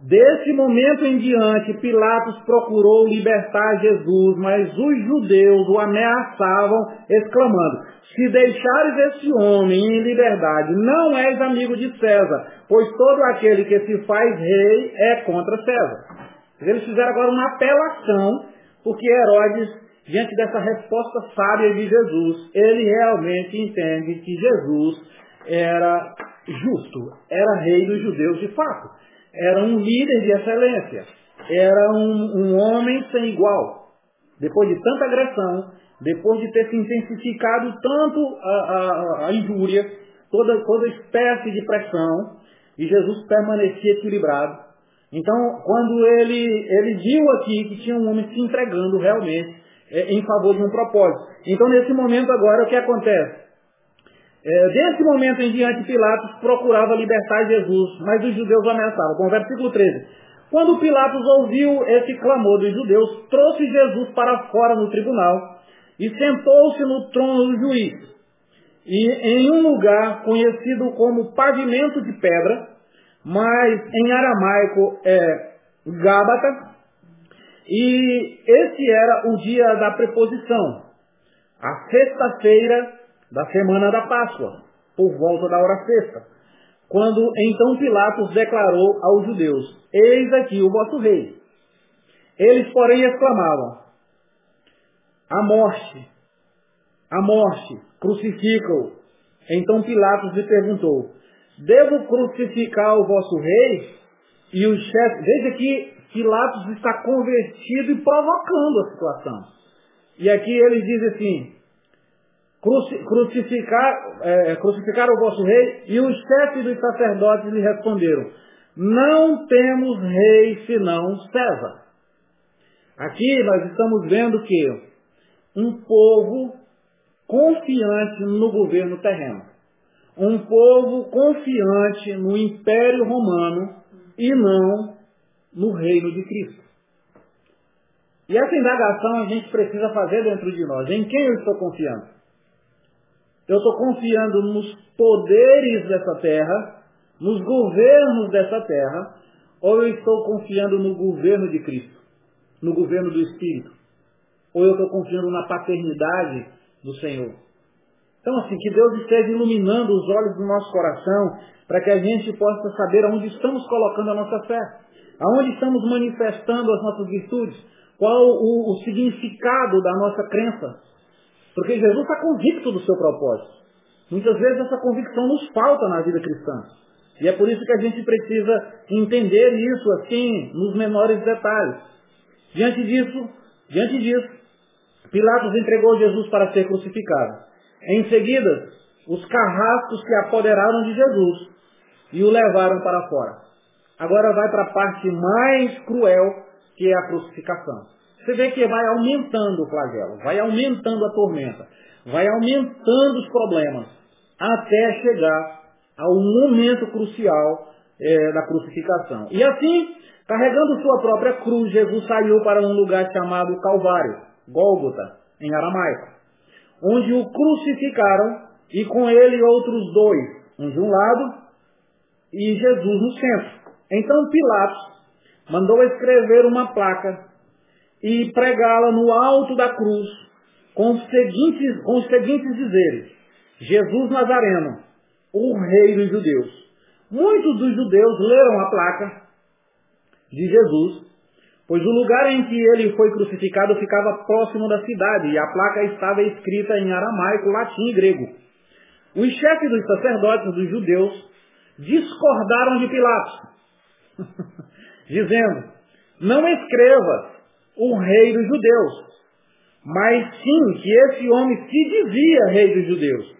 S1: Desse momento em diante, Pilatos procurou libertar Jesus, mas os judeus o ameaçavam, exclamando: Se deixares esse homem em liberdade, não és amigo de César, pois todo aquele que se faz rei é contra César. Eles fizeram agora uma apelação, porque Herodes, diante dessa resposta sábia de Jesus, ele realmente entende que Jesus era justo, era rei dos judeus de fato, era um líder de excelência, era um, um homem sem igual. Depois de tanta agressão, depois de ter se intensificado tanto a, a, a injúria, toda, toda espécie de pressão, e Jesus permanecia equilibrado, então, quando ele, ele viu aqui que tinha um homem se entregando realmente é, em favor de um propósito. Então, nesse momento agora, o que acontece? É, desse momento em diante, Pilatos procurava libertar Jesus, mas os judeus ameaçavam. Com o versículo 13. Quando Pilatos ouviu esse clamor dos judeus, trouxe Jesus para fora no tribunal e sentou-se no trono do juiz. E em um lugar conhecido como pavimento de pedra, mas em aramaico é Gábata, e esse era o dia da preposição, a sexta-feira da semana da Páscoa, por volta da hora sexta, quando então Pilatos declarou aos judeus, eis aqui o vosso rei. Eles, porém, exclamavam, a morte, a morte, crucifica-o. Então Pilatos lhe perguntou, devo crucificar o vosso rei? E o chefe, veja que Pilatos está convertido e provocando a situação. E aqui ele diz assim, crucificar, é, crucificar o vosso rei, e os chefes dos sacerdotes lhe responderam, não temos rei senão César. Aqui nós estamos vendo que um povo confiante no governo terreno, um povo confiante no Império Romano e não no reino de Cristo. E essa indagação a gente precisa fazer dentro de nós. Em quem eu estou confiando? Eu estou confiando nos poderes dessa terra, nos governos dessa terra, ou eu estou confiando no governo de Cristo, no governo do Espírito? Ou eu estou confiando na paternidade do Senhor? Então, assim, que Deus esteja iluminando os olhos do nosso coração para que a gente possa saber aonde estamos colocando a nossa fé, aonde estamos manifestando as nossas virtudes, qual o, o significado da nossa crença, porque Jesus está convicto do seu propósito. Muitas vezes essa convicção nos falta na vida cristã. E é por isso que a gente precisa entender isso assim, nos menores detalhes. Diante disso, diante disso, Pilatos entregou Jesus para ser crucificado. Em seguida, os carrascos se apoderaram de Jesus e o levaram para fora. Agora vai para a parte mais cruel, que é a crucificação. Você vê que vai aumentando o flagelo, vai aumentando a tormenta, vai aumentando os problemas, até chegar ao momento crucial é, da crucificação. E assim, carregando sua própria cruz, Jesus saiu para um lugar chamado Calvário, Gólgota, em aramaico, onde o crucificaram e com ele outros dois, um de um lado e Jesus no centro. Então Pilatos mandou escrever uma placa e pregá-la no alto da cruz com os seguintes, com os seguintes dizeres. Jesus Nazareno, o rei dos judeus. Muitos dos judeus leram a placa de Jesus, pois o lugar em que ele foi crucificado ficava próximo da cidade e a placa estava escrita em aramaico, latim e grego. Os chefes dos sacerdotes dos judeus discordaram de Pilatos, <laughs> dizendo, não escrevas o rei dos judeus, mas sim que esse homem se dizia rei dos judeus.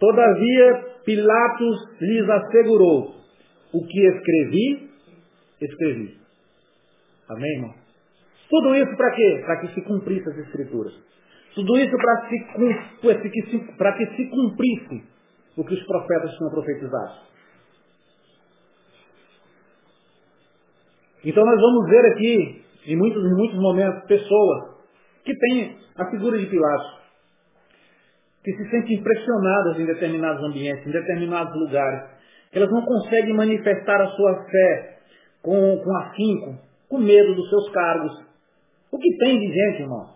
S1: Todavia, Pilatos lhes assegurou, o que escrevi, escrevi. Amém, irmão? Tudo isso para quê? Para que se cumprisse as escrituras. Tudo isso para que, se cumprisse o que os profetas tinham profetizado. Então nós vamos ver aqui em muitos, em muitos momentos, pessoas que têm a figura de Pilatos, que se sentem impressionadas em determinados ambientes, em determinados lugares, que elas não conseguem manifestar a sua fé com, com afinco, com medo dos seus cargos. O que tem de gente, irmão?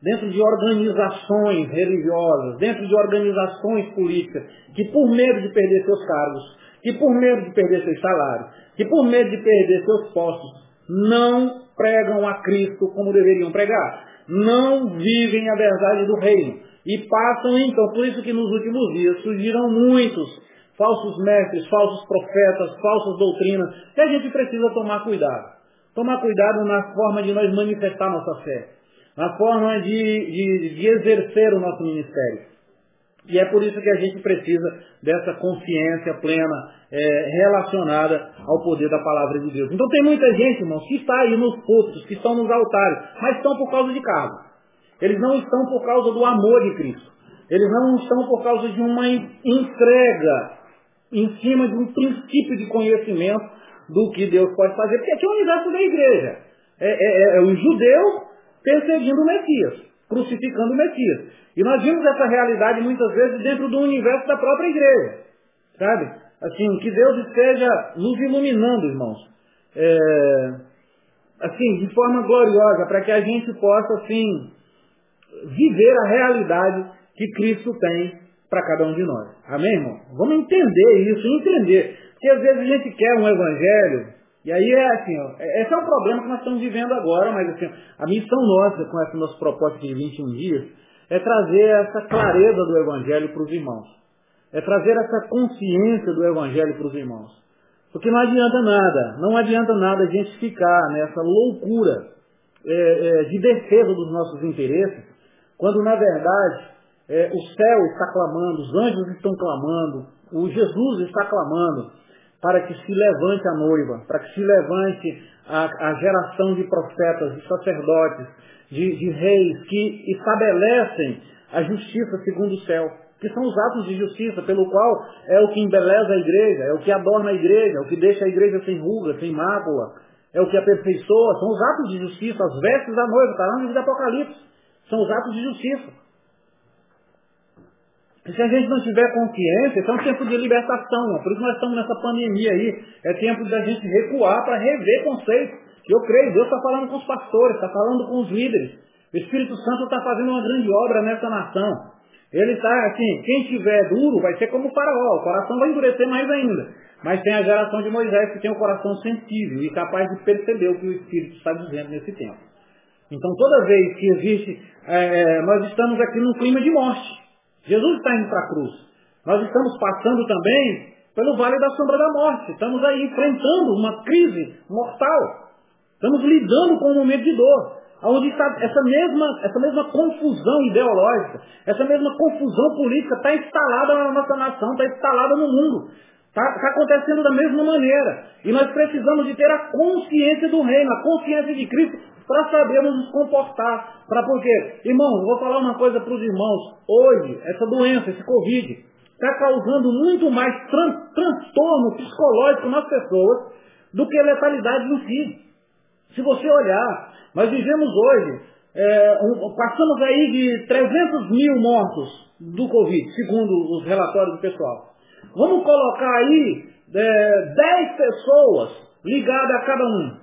S1: Dentro de organizações religiosas, dentro de organizações políticas, que por medo de perder seus cargos, que por medo de perder seus salários, que por medo de perder seus postos, não pregam a Cristo como deveriam pregar. Não vivem a verdade do reino. E passam então, por isso que nos últimos dias surgiram muitos falsos mestres, falsos profetas, falsas doutrinas, que a gente precisa tomar cuidado. Tomar cuidado na forma de nós manifestar nossa fé, na forma de, de, de exercer o nosso ministério. E é por isso que a gente precisa dessa consciência plena é, relacionada ao poder da palavra de Deus. Então tem muita gente, irmãos, que está aí nos púlpitos, que estão nos altares, mas estão por causa de cargo. Eles não estão por causa do amor de Cristo. Eles não estão por causa de uma entrega em cima de um princípio de conhecimento do que Deus pode fazer, porque aqui é o universo da igreja. É, é, é, é os judeus perseguindo o Messias, crucificando o Messias. E nós vimos essa realidade muitas vezes dentro do universo da própria igreja. Sabe? Assim, que Deus esteja nos iluminando, irmãos. É, assim, de forma gloriosa, para que a gente possa, assim, viver a realidade que Cristo tem para cada um de nós. Amém, irmão? Vamos entender isso, entender. Porque às vezes a gente quer um evangelho, e aí é assim, ó, é, esse é um problema que nós estamos vivendo agora, mas assim, a missão nossa com essa nossa proposta de 21 dias é trazer essa clareza do evangelho para os irmãos. É trazer essa consciência do evangelho para os irmãos. Porque não adianta nada, não adianta nada a gente ficar nessa loucura é, é, de defesa dos nossos interesses, quando na verdade é, o céu está clamando, os anjos estão clamando, o Jesus está clamando para que se levante a noiva, para que se levante a, a geração de profetas, de sacerdotes, de, de reis que estabelecem a justiça segundo o céu, que são os atos de justiça, pelo qual é o que embeleza a igreja, é o que adorna a igreja, é o que deixa a igreja sem ruga, sem mácula, é o que aperfeiçoa, são os atos de justiça, as vestes da noiva, está lá no livro do Apocalipse, são os atos de justiça. Se a gente não tiver consciência, esse é um tempo de libertação. Por isso nós estamos nessa pandemia aí. É tempo da gente recuar para rever conceitos. Eu creio, Deus está falando com os pastores, está falando com os líderes. O Espírito Santo está fazendo uma grande obra nessa nação. Ele está assim, quem tiver duro vai ser como o faraó, o coração vai endurecer mais ainda. Mas tem a geração de Moisés que tem o um coração sensível e capaz de perceber o que o Espírito está dizendo nesse tempo. Então toda vez que existe, é, nós estamos aqui num clima de morte. Jesus está indo para a cruz. Nós estamos passando também pelo vale da sombra da morte. Estamos aí enfrentando uma crise mortal. Estamos lidando com um momento de dor. Onde está essa mesma, essa mesma confusão ideológica, essa mesma confusão política está instalada na nossa nação, está instalada no mundo. Está tá acontecendo da mesma maneira. E nós precisamos de ter a consciência do reino, a consciência de Cristo, para sabermos nos comportar. Para porque, irmão, vou falar uma coisa para os irmãos. Hoje, essa doença, esse Covid, está causando muito mais tran transtorno psicológico nas pessoas do que letalidade em si. Se você olhar, nós vivemos hoje, é, um, passamos aí de 300 mil mortos do Covid, segundo os relatórios do pessoal. Vamos colocar aí é, 10 pessoas ligadas a cada um.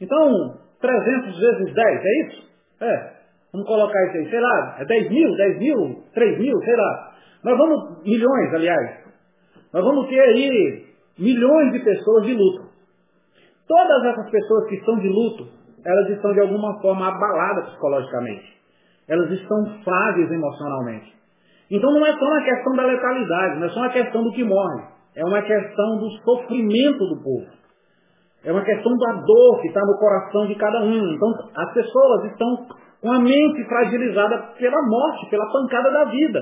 S1: Então, 300 vezes 10, é isso? É. Vamos colocar isso aí, sei lá, é 10 mil, 10 mil, 3 mil, sei lá. Nós vamos, milhões, aliás. Nós vamos ter aí milhões de pessoas de luto. Todas essas pessoas que estão de luto, elas estão de alguma forma abaladas psicologicamente. Elas estão frágeis emocionalmente. Então não é só uma questão da letalidade, não é só uma questão do que morre. É uma questão do sofrimento do povo. É uma questão da dor que está no coração de cada um. Então, as pessoas estão com a mente fragilizada pela morte, pela pancada da vida.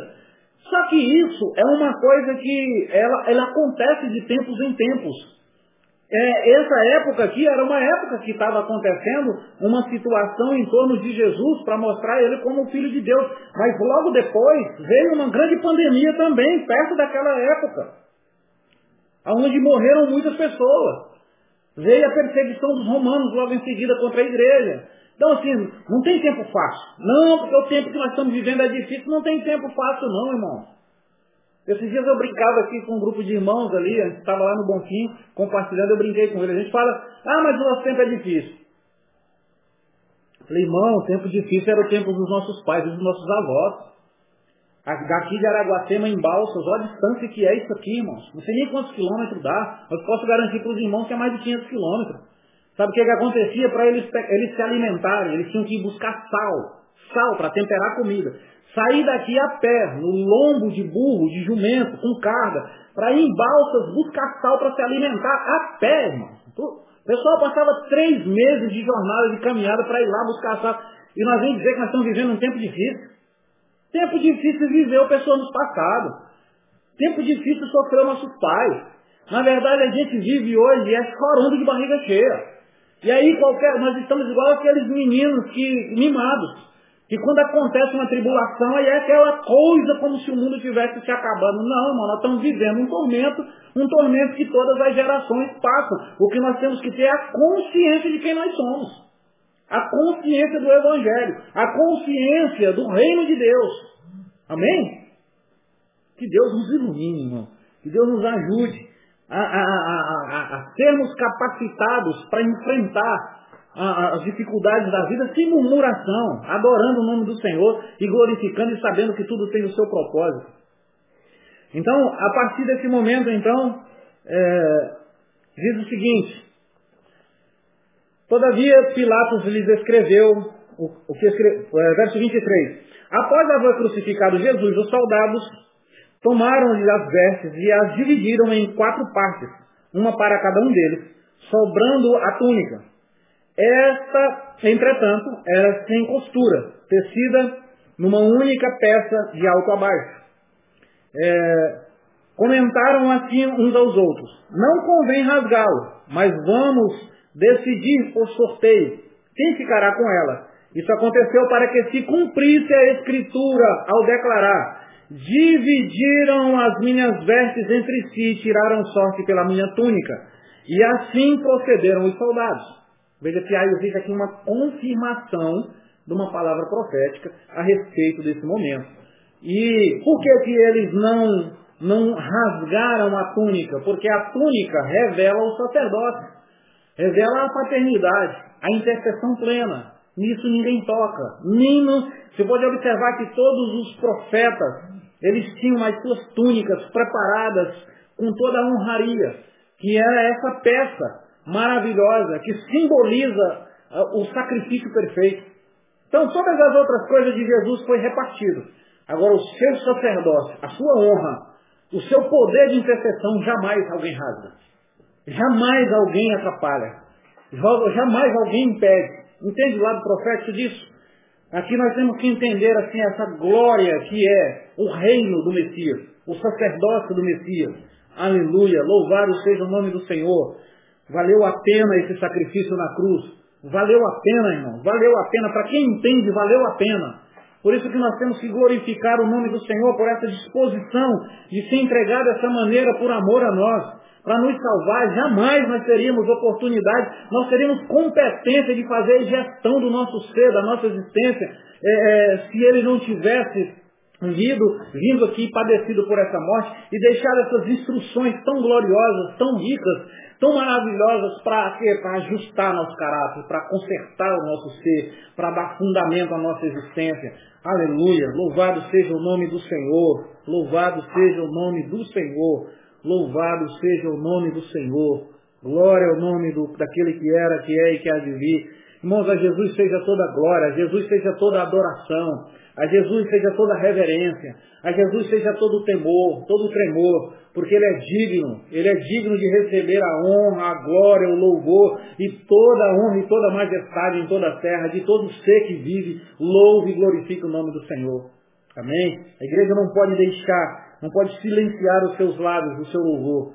S1: Só que isso é uma coisa que ela, ela acontece de tempos em tempos. É, essa época aqui era uma época que estava acontecendo uma situação em torno de Jesus para mostrar ele como o Filho de Deus. Mas logo depois veio uma grande pandemia também, perto daquela época, onde morreram muitas pessoas. Veio a perseguição dos romanos logo em seguida contra a igreja. Então, assim, não tem tempo fácil. Não, porque o tempo que nós estamos vivendo é difícil. Não tem tempo fácil, não, irmão. Esses dias eu brincava aqui com um grupo de irmãos ali, a gente estava lá no Bonfim, compartilhando, eu brinquei com eles. A gente fala, ah, mas o nosso tempo é difícil. Eu falei, irmão, o tempo difícil era o tempo dos nossos pais, dos nossos avós. Daqui de Araguatema em Balsas, olha a distância que é isso aqui, irmãos. Não sei nem quantos quilômetros dá, mas posso garantir para os irmãos que é mais de 500 quilômetros. Sabe o que, que acontecia para eles, eles se alimentarem? Eles tinham que ir buscar sal, sal para temperar a comida. Sair daqui a pé, no lombo de burro, de jumento, com carga, para ir em Balsas buscar sal para se alimentar a pé, irmão. O pessoal passava três meses de jornada, de caminhada para ir lá buscar sal. E nós vamos dizer que nós estamos vivendo um tempo difícil. Tempo difícil viveu pessoas no passado. Tempo difícil sofreu nossos pais. Na verdade, a gente vive hoje é chorando de barriga cheia. E aí qualquer, nós estamos igual aqueles meninos que mimados, Que quando acontece uma tribulação, aí é aquela coisa como se o mundo tivesse se acabando. Não, irmão, nós estamos vivendo um tormento, um tormento que todas as gerações passam. O que nós temos que ter é a consciência de quem nós somos. A consciência do Evangelho. A consciência do reino de Deus. Amém? Que Deus nos ilumine, irmão. Que Deus nos ajude a, a, a, a sermos capacitados para enfrentar as dificuldades da vida sem murmuração, adorando o nome do Senhor e glorificando e sabendo que tudo tem o seu propósito. Então, a partir desse momento, então, é, diz o seguinte, Todavia Pilatos lhes escreveu, o, o que escreve, é, verso 23, após haver crucificado Jesus, os soldados tomaram-lhe as vestes e as dividiram em quatro partes, uma para cada um deles, sobrando a túnica. Esta, entretanto, era sem costura, tecida numa única peça de alto a baixo. É, comentaram assim uns aos outros: Não convém rasgá-lo, mas vamos decidir por sorteio quem ficará com ela. Isso aconteceu para que se cumprisse a escritura ao declarar: Dividiram as minhas vestes entre si e tiraram sorte pela minha túnica. E assim procederam os soldados. Veja que aí existe aqui uma confirmação de uma palavra profética a respeito desse momento. E por que, que eles não, não rasgaram a túnica? Porque a túnica revela o sacerdócio, revela a paternidade, a intercessão plena. Nisso ninguém toca. Nem você pode observar que todos os profetas, eles tinham as suas túnicas preparadas com toda a honraria, que era essa peça maravilhosa que simboliza uh, o sacrifício perfeito. Então todas as outras coisas de Jesus foi repartido. Agora o seu sacerdócio, a sua honra, o seu poder de intercessão jamais alguém rasga. Jamais alguém atrapalha. Jamais alguém impede. Entende o lado profético disso? Aqui nós temos que entender assim essa glória que é o reino do Messias, o sacerdócio do Messias. Aleluia! Louvado seja o nome do Senhor. Valeu a pena esse sacrifício na cruz. Valeu a pena, irmão. Valeu a pena. Para quem entende, valeu a pena. Por isso que nós temos que glorificar o nome do Senhor por essa disposição de se entregar dessa maneira por amor a nós. Para nos salvar, jamais nós teríamos oportunidade, nós teríamos competência de fazer gestão do nosso ser, da nossa existência, é, é, se ele não tivesse vindo, vindo aqui padecido por essa morte e deixado essas instruções tão gloriosas, tão ricas, tão maravilhosas Para ajustar nosso caráter, para consertar o nosso ser, para dar fundamento à nossa existência. Aleluia! Louvado seja o nome do Senhor! Louvado seja o nome do Senhor! Louvado seja o nome do Senhor! Glória ao nome do, daquele que era, que é e que há de vir. Irmãos, a Jesus seja toda glória, a Jesus seja toda adoração, a Jesus seja toda reverência, a Jesus seja todo temor, todo tremor, porque Ele é digno, Ele é digno de receber a honra, a glória, o louvor e toda a honra e toda a majestade em toda a terra, de todo ser que vive, louve e glorifique o nome do Senhor. Amém? A igreja não pode deixar, não pode silenciar os seus lábios, o seu louvor.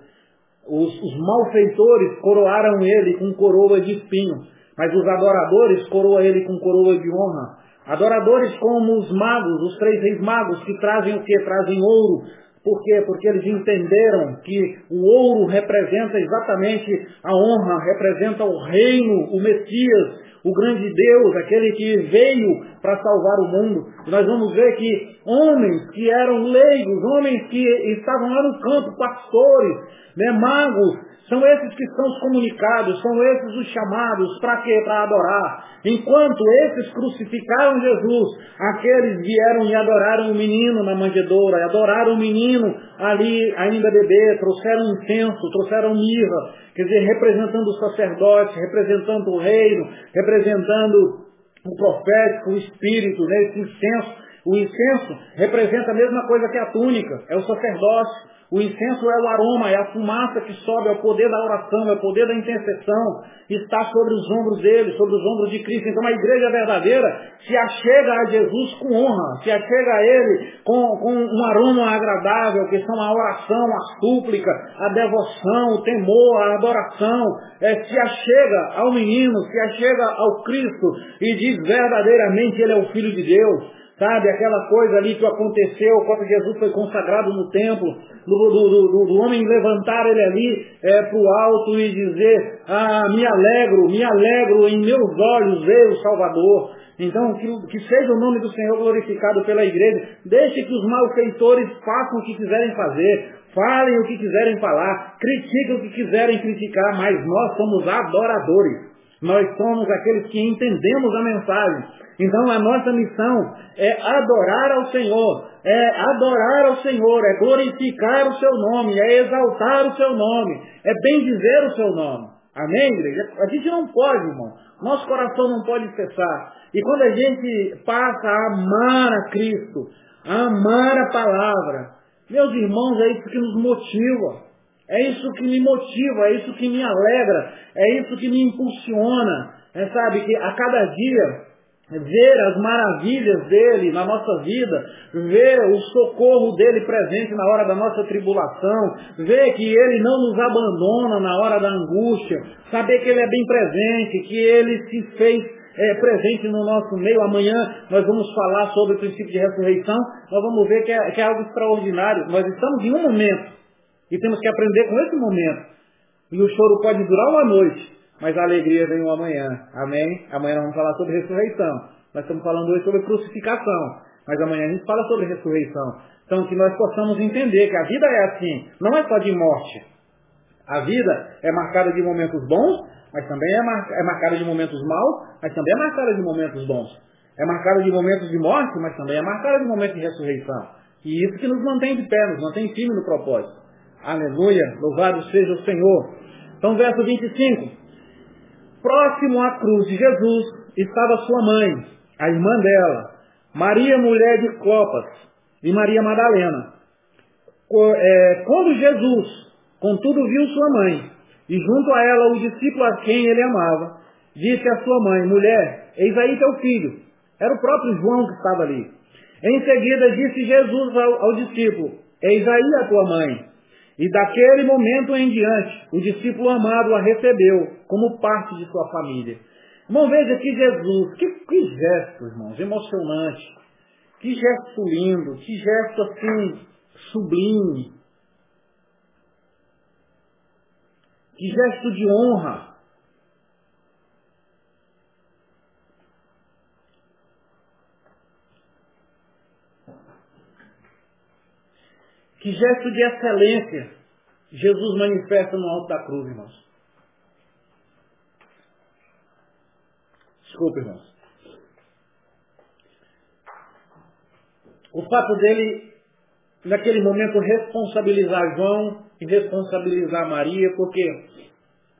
S1: Os, os malfeitores coroaram ele com coroa de espinho, mas os adoradores coroam ele com coroa de honra. Adoradores como os magos, os três reis magos, que trazem o que? Trazem ouro. Por quê? Porque eles entenderam que o ouro representa exatamente a honra, representa o reino, o Messias, o grande Deus, aquele que veio para salvar o mundo. Nós vamos ver que homens que eram leigos, homens que estavam lá no campo, pastores, né, magos, são esses que são os comunicados, são esses os chamados, para quê? Para adorar. Enquanto esses crucificaram Jesus, aqueles vieram e adoraram o menino na manjedoura, adoraram o menino ali ainda bebê, trouxeram incenso, trouxeram mirra, quer dizer, representando o sacerdote, representando o reino, representando o profético, o espírito, né, esse incenso. O incenso representa a mesma coisa que a túnica, é o sacerdócio. O incenso é o aroma, é a fumaça que sobe, é o poder da oração, é o poder da intercessão. Está sobre os ombros dele, sobre os ombros de Cristo. Então a igreja verdadeira se achega a Jesus com honra, se achega a ele com, com um aroma agradável, que são a oração, a súplica, a devoção, o temor, a adoração. É, se achega ao menino, se achega ao Cristo e diz verdadeiramente ele é o Filho de Deus. Sabe, aquela coisa ali que aconteceu quando Jesus foi consagrado no templo, do, do, do, do homem levantar ele ali é, para o alto e dizer, ah, me alegro, me alegro, em meus olhos veio o Salvador. Então, que, que seja o nome do Senhor glorificado pela igreja. Deixe que os malfeitores façam o que quiserem fazer, falem o que quiserem falar, critiquem o que quiserem criticar, mas nós somos adoradores. Nós somos aqueles que entendemos a mensagem. Então a nossa missão é adorar ao Senhor, é adorar ao Senhor, é glorificar o seu nome, é exaltar o seu nome, é bendizer o seu nome. Amém, igreja? A gente não pode, irmão. Nosso coração não pode cessar. E quando a gente passa a amar a Cristo, a amar a palavra, meus irmãos, é isso que nos motiva. É isso que me motiva, é isso que me alegra, é isso que me impulsiona. É, sabe, que a cada dia ver as maravilhas dele na nossa vida, ver o socorro dele presente na hora da nossa tribulação, ver que ele não nos abandona na hora da angústia, saber que ele é bem presente, que ele se fez é, presente no nosso meio. Amanhã nós vamos falar sobre o princípio de ressurreição, nós vamos ver que é, que é algo extraordinário. Nós estamos em um momento e temos que aprender com esse momento. E o choro pode durar uma noite, mas a alegria vem o amanhã. Amém? Amanhã nós vamos falar sobre ressurreição. Nós estamos falando hoje sobre crucificação. Mas amanhã a gente fala sobre ressurreição. Então que nós possamos entender que a vida é assim. Não é só de morte. A vida é marcada de momentos bons, mas também é, mar é marcada de momentos maus, mas também é marcada de momentos bons. É marcada de momentos de morte, mas também é marcada de momentos de ressurreição. E isso que nos mantém de pé, nos mantém firme no propósito. Aleluia, louvado seja o Senhor. Então, verso 25. Próximo à cruz de Jesus estava sua mãe, a irmã dela, Maria, mulher de Clopas, e Maria Madalena. É, quando Jesus, contudo, viu sua mãe, e junto a ela o discípulo a quem ele amava, disse à sua mãe, mulher, eis aí teu filho. Era o próprio João que estava ali. Em seguida disse Jesus ao, ao discípulo, eis aí a tua mãe. E daquele momento em diante, o discípulo amado a recebeu como parte de sua família. Irmão, veja que Jesus, que, que gesto, irmãos, emocionante. Que gesto lindo, que gesto assim, sublime. Que gesto de honra. Que gesto de excelência Jesus manifesta no alto da cruz, irmãos. Desculpe, irmãos. O fato dele, naquele momento, responsabilizar João e responsabilizar Maria, por quê?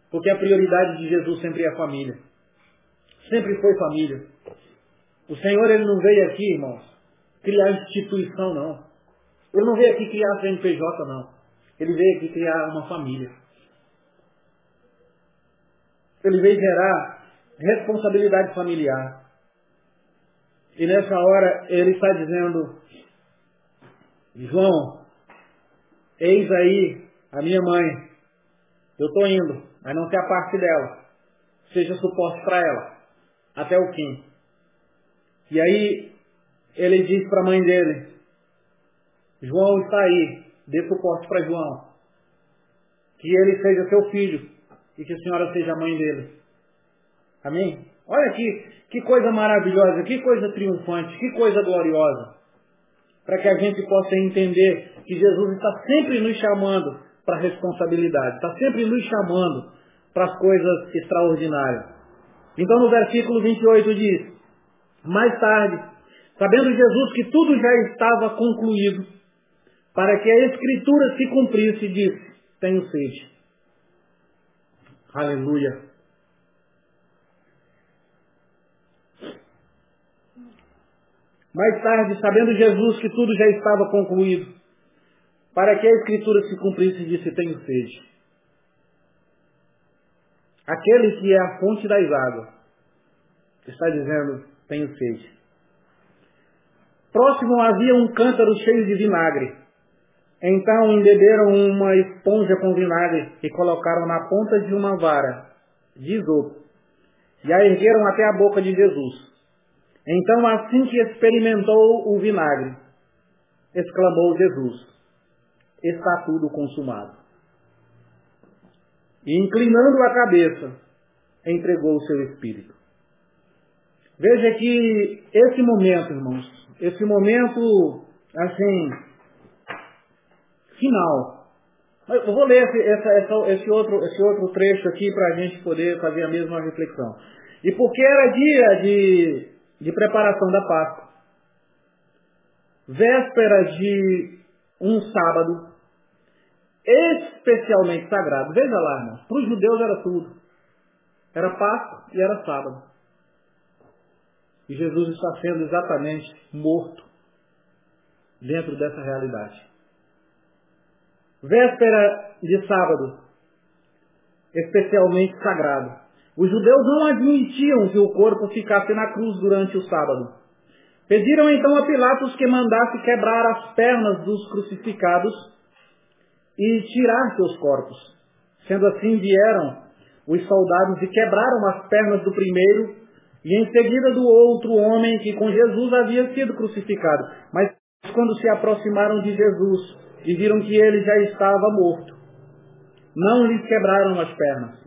S1: Porque a prioridade de Jesus sempre é a família. Sempre foi família. O Senhor, ele não veio aqui, irmãos, criar instituição, não. Ele não veio aqui criar CNPJ, não. Ele veio aqui criar uma família. Ele veio gerar responsabilidade familiar. E nessa hora ele está dizendo, João, eis aí a minha mãe. Eu estou indo, mas não se parte dela. Seja suporte para ela, até o fim. E aí ele diz para a mãe dele, João está aí, dê suporte para João. Que ele seja seu filho e que a senhora seja a mãe dele. Amém? Olha aqui, que coisa maravilhosa, que coisa triunfante, que coisa gloriosa. Para que a gente possa entender que Jesus está sempre nos chamando para a responsabilidade, está sempre nos chamando para as coisas extraordinárias. Então no versículo 28 diz, mais tarde, sabendo Jesus que tudo já estava concluído, para que a escritura se cumprisse, disse, tenho sede. Aleluia. Mais tarde, sabendo Jesus que tudo já estava concluído, para que a escritura se cumprisse disse, tenho sede. Aquele que é a fonte das águas está dizendo, tenho sede. Próximo havia um cântaro cheio de vinagre. Então embeberam uma esponja com vinagre e colocaram na ponta de uma vara de isopo e a ergueram até a boca de Jesus. Então, assim que experimentou o vinagre, exclamou Jesus: Está tudo consumado. E inclinando a cabeça, entregou o seu espírito. Veja que esse momento, irmãos, esse momento, assim, final. Eu vou ler esse, essa, essa, esse, outro, esse outro trecho aqui para a gente poder fazer a mesma reflexão. E porque era dia de, de preparação da Páscoa, véspera de um sábado especialmente sagrado. Veja lá, irmãos, para os judeus era tudo. Era Páscoa e era sábado. E Jesus está sendo exatamente morto dentro dessa realidade. Véspera de sábado, especialmente sagrado. Os judeus não admitiam que o corpo ficasse na cruz durante o sábado. Pediram então a Pilatos que mandasse quebrar as pernas dos crucificados e tirar seus corpos. Sendo assim, vieram os soldados e quebraram as pernas do primeiro e em seguida do outro homem que com Jesus havia sido crucificado. Mas quando se aproximaram de Jesus e viram que ele já estava morto, não lhes quebraram as pernas.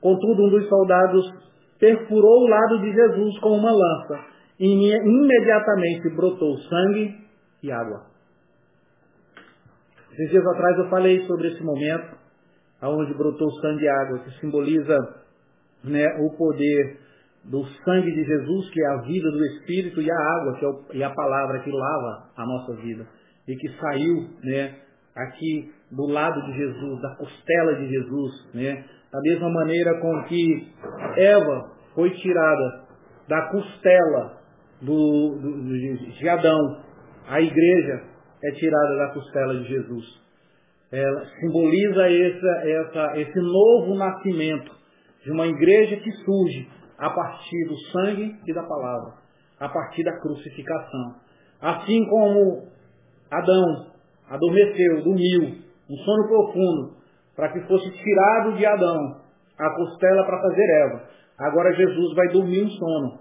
S1: Contudo, um dos soldados perfurou o lado de Jesus com uma lança e imediatamente brotou sangue e água. Esses dias atrás eu falei sobre esse momento, aonde brotou sangue e água, que simboliza né, o poder do sangue de Jesus, que é a vida do Espírito, e a água, que é, o, e a palavra que lava a nossa vida. E que saiu né, aqui do lado de Jesus, da costela de Jesus. Né, da mesma maneira com que Eva foi tirada da costela do, do, de Adão, a igreja é tirada da costela de Jesus. Ela simboliza essa, essa, esse novo nascimento de uma igreja que surge a partir do sangue e da palavra, a partir da crucificação. Assim como Adão adormeceu, dormiu, um sono profundo, para que fosse tirado de Adão a costela para fazer Eva. Agora Jesus vai dormir um sono,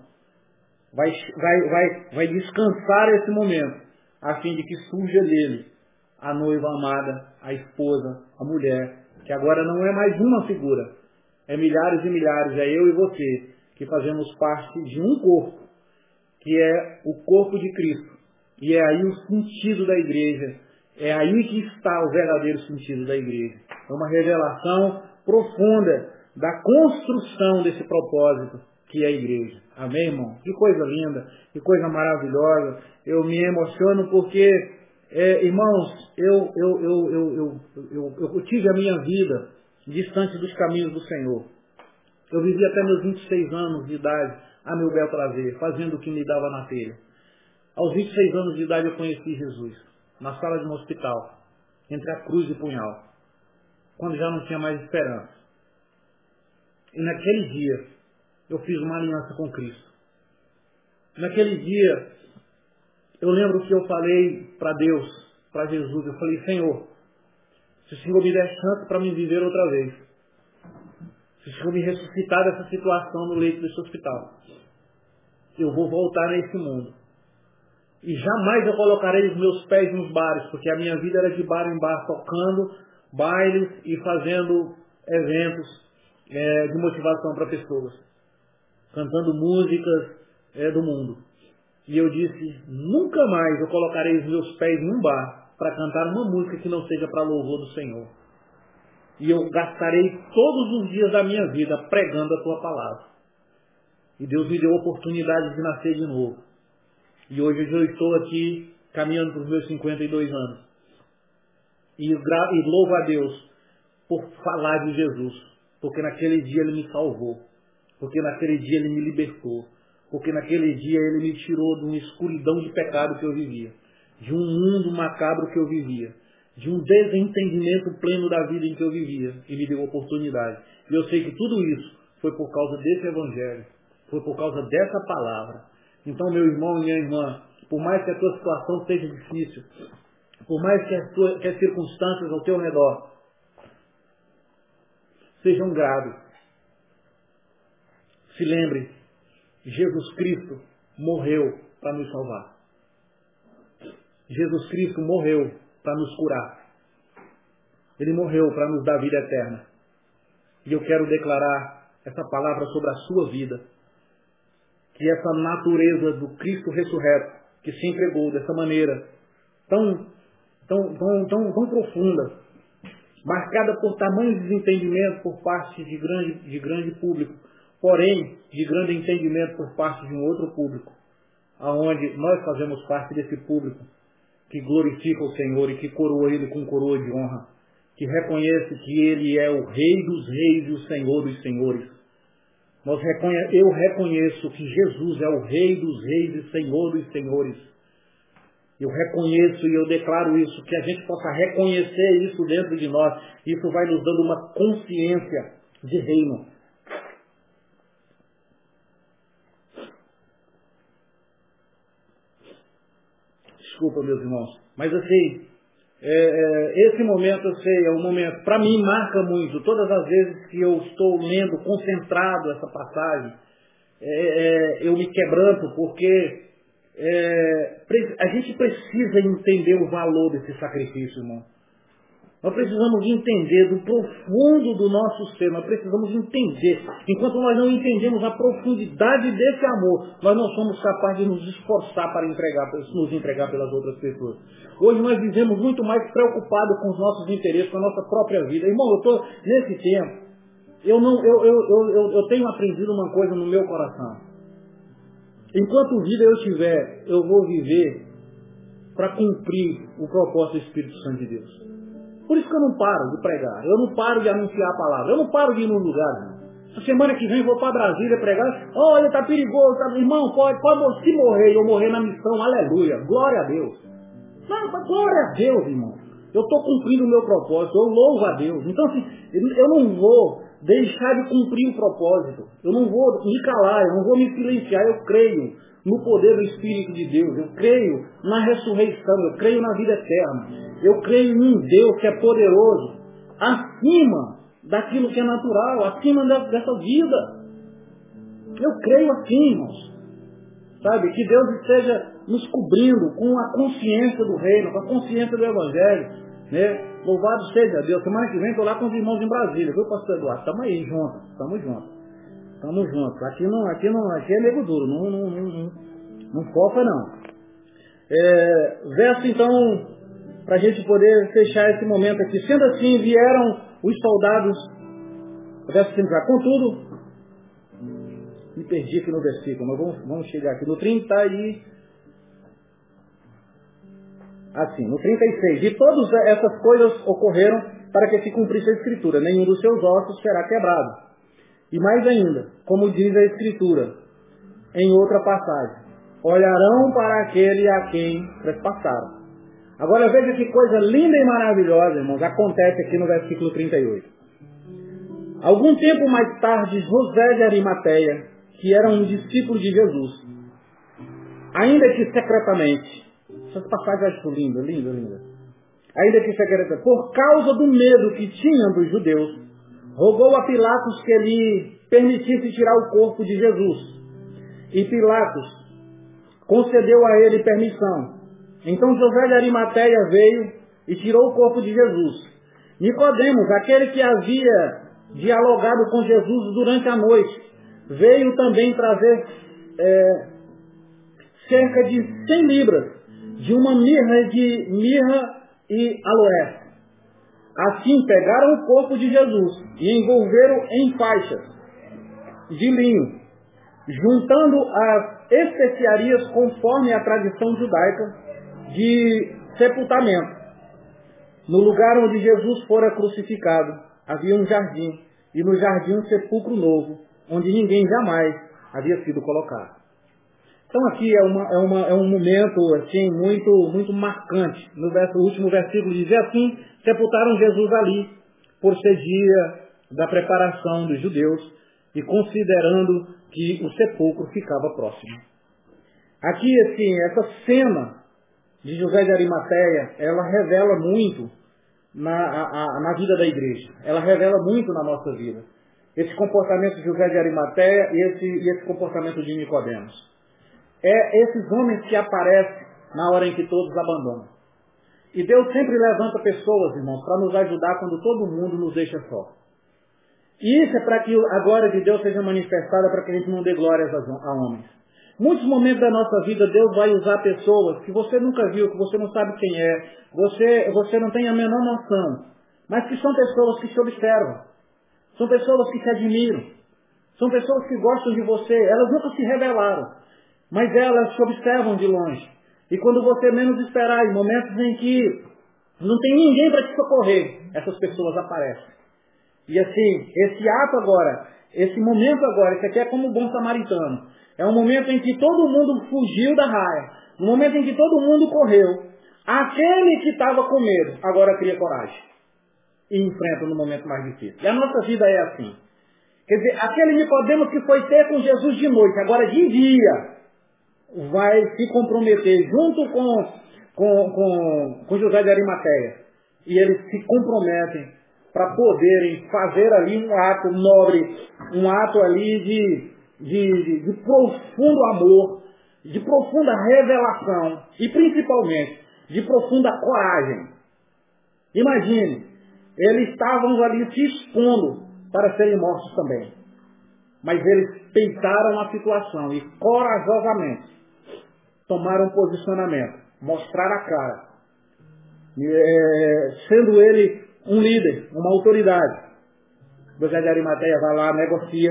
S1: vai, vai, vai, vai descansar esse momento, a fim de que surja dele a noiva amada, a esposa, a mulher, que agora não é mais uma figura, é milhares e milhares, é eu e você, que fazemos parte de um corpo, que é o corpo de Cristo. E é aí o sentido da igreja. É aí que está o verdadeiro sentido da igreja. É uma revelação profunda da construção desse propósito que é a igreja. Amém, irmão? Que coisa linda, que coisa maravilhosa. Eu me emociono porque, é, irmãos, eu, eu, eu, eu, eu tive a minha vida distante dos caminhos do Senhor. Eu vivi até meus 26 anos de idade a meu bel prazer, fazendo o que me dava na telha. Aos 26 anos de idade eu conheci Jesus, na sala de um hospital, entre a cruz e o punhal, quando já não tinha mais esperança. E naquele dia eu fiz uma aliança com Cristo. Naquele dia eu lembro que eu falei para Deus, para Jesus, eu falei, Senhor, se o Senhor me der chance para me viver outra vez, se eu me ressuscitar dessa situação no leito desse hospital, eu vou voltar nesse mundo. E jamais eu colocarei os meus pés nos bares, porque a minha vida era de bar em bar, tocando bailes e fazendo eventos é, de motivação para pessoas, cantando músicas é, do mundo. E eu disse, nunca mais eu colocarei os meus pés num bar para cantar uma música que não seja para louvor do Senhor e eu gastarei todos os dias da minha vida pregando a tua palavra. E Deus me deu a oportunidade de nascer de novo. E hoje eu estou aqui caminhando para os meus 52 anos. E, e louvo a Deus por falar de Jesus. Porque naquele dia ele me salvou. Porque naquele dia ele me libertou. Porque naquele dia ele me tirou de uma escuridão de pecado que eu vivia. De um mundo macabro que eu vivia de um desentendimento pleno da vida em que eu vivia e me deu oportunidade. E eu sei que tudo isso foi por causa desse evangelho, foi por causa dessa palavra. Então, meu irmão e minha irmã, por mais que a tua situação seja difícil, por mais que que as circunstâncias ao teu redor sejam graves, se lembre, Jesus Cristo morreu para nos salvar. Jesus Cristo morreu para nos curar. Ele morreu para nos dar vida eterna. E eu quero declarar essa palavra sobre a sua vida. Que essa natureza do Cristo ressurreto, que se entregou dessa maneira tão, tão, tão, tão, tão profunda, marcada por tamanho desentendimento por parte de grande, de grande público, porém de grande entendimento por parte de um outro público, aonde nós fazemos parte desse público que glorifica o Senhor e que coroa Ele com coroa de honra, que reconhece que Ele é o Rei dos Reis e o Senhor dos Senhores. Nós reconhe eu reconheço que Jesus é o Rei dos Reis e Senhor dos Senhores. Eu reconheço e eu declaro isso, que a gente possa reconhecer isso dentro de nós. Isso vai nos dando uma consciência de reino. Desculpa, meus irmãos. Mas assim, é, é, esse momento, eu sei, é um momento, para mim, marca muito. Todas as vezes que eu estou lendo, concentrado essa passagem, é, é eu me quebranto, porque é, a gente precisa entender o valor desse sacrifício, irmão. Nós precisamos entender do profundo do nosso ser, nós precisamos entender. Enquanto nós não entendemos a profundidade desse amor, nós não somos capazes de nos esforçar para entregar, nos entregar pelas outras pessoas. Hoje nós vivemos muito mais preocupados com os nossos interesses, com a nossa própria vida. Irmão, eu estou nesse tempo, eu, não, eu, eu, eu, eu tenho aprendido uma coisa no meu coração. Enquanto vida eu tiver, eu vou viver para cumprir o propósito do Espírito Santo de Deus. Por isso que eu não paro de pregar, eu não paro de anunciar a palavra, eu não paro de ir nos lugares. Essa semana que vem vou para Brasília pregar, olha, está perigoso, tá... irmão, pode, pode se morrer, eu morrer na missão, aleluia, glória a Deus. Não, glória a Deus, irmão. Eu estou cumprindo o meu propósito, eu louvo a Deus. Então, assim, eu não vou deixar de cumprir o propósito. Eu não vou me calar, eu não vou me silenciar, eu creio no poder do Espírito de Deus, eu creio na ressurreição, eu creio na vida eterna. Eu creio em um Deus que é poderoso, acima daquilo que é natural, acima dessa vida. Eu creio assim, irmãos. Sabe, que Deus esteja nos cobrindo com a consciência do reino, com a consciência do Evangelho. Né? Louvado seja Deus. Semana que vem estou lá com os irmãos em Brasília, viu, pastor Eduardo? Estamos aí juntos, estamos juntos. Estamos juntos. Aqui não, aqui não, aqui é nego duro, não, não, não, não, não fofa não. É, verso então para a gente poder fechar esse momento aqui. Sendo assim, vieram os soldados, verso 5 contudo, me perdi aqui no versículo, mas vamos, vamos chegar aqui no 30 e assim, no 36. E todas essas coisas ocorreram para que se cumprisse a escritura, nenhum dos seus ossos será quebrado. E mais ainda, como diz a escritura, em outra passagem, olharão para aquele a quem trespassaram. Agora veja que coisa linda e maravilhosa, irmãos, acontece aqui no versículo 38. Algum tempo mais tarde, José de Arimateia, que era um discípulo de Jesus, ainda que secretamente, essas passagens eu acho linda, linda, linda. Ainda que secretamente, por causa do medo que tinham dos judeus, rogou a Pilatos que lhe permitisse tirar o corpo de Jesus. E Pilatos concedeu a ele permissão. Então José de Arimateia veio e tirou o corpo de Jesus. Nicodemos, aquele que havia dialogado com Jesus durante a noite, veio também trazer é, cerca de 100 libras de uma mirra de mirra e aloé. Assim pegaram o corpo de Jesus e envolveram em faixas de linho, juntando as especiarias conforme a tradição judaica de sepultamento. No lugar onde Jesus fora crucificado, havia um jardim, e no jardim um sepulcro novo, onde ninguém jamais havia sido colocado. Então aqui é, uma, é, uma, é um momento assim muito, muito marcante. No verso, último versículo diz assim, sepultaram Jesus ali, por ser dia da preparação dos judeus e considerando que o sepulcro ficava próximo. Aqui, assim, essa cena de José de Arimateia, ela revela muito na, a, na vida da igreja. Ela revela muito na nossa vida. Esse comportamento de José de Arimateia e esse, e esse comportamento de Nicodemos. É esses homens que aparecem na hora em que todos abandonam. E Deus sempre levanta pessoas, irmãos, para nos ajudar quando todo mundo nos deixa só. E isso é para que a glória de Deus seja manifestada, para que a gente não dê glórias a homens. Muitos momentos da nossa vida Deus vai usar pessoas que você nunca viu, que você não sabe quem é, você, você não tem a menor noção, mas que são pessoas que se observam, são pessoas que se admiram, são pessoas que gostam de você, elas nunca se revelaram, mas elas se observam de longe. E quando você menos esperar, em momentos em que não tem ninguém para te socorrer, essas pessoas aparecem. E assim, esse ato agora, esse momento agora, esse aqui é como o bom samaritano. É um momento em que todo mundo fugiu da raia. No momento em que todo mundo correu. Aquele que estava com medo, agora cria coragem. E enfrenta no momento mais difícil. E a nossa vida é assim. Quer dizer, aquele Nicodemos que foi ter com Jesus de noite, agora de dia, vai se comprometer junto com, com, com, com José de Arimateia. E eles se comprometem para poderem fazer ali um ato nobre, um ato ali de, de, de, de profundo amor, de profunda revelação e principalmente de profunda coragem. Imagine, eles estavam ali se expondo para serem mortos também. Mas eles peitaram a situação e corajosamente tomaram posicionamento, mostraram a cara. É, sendo ele um líder, uma autoridade. José de Arimateia vai lá, negocia,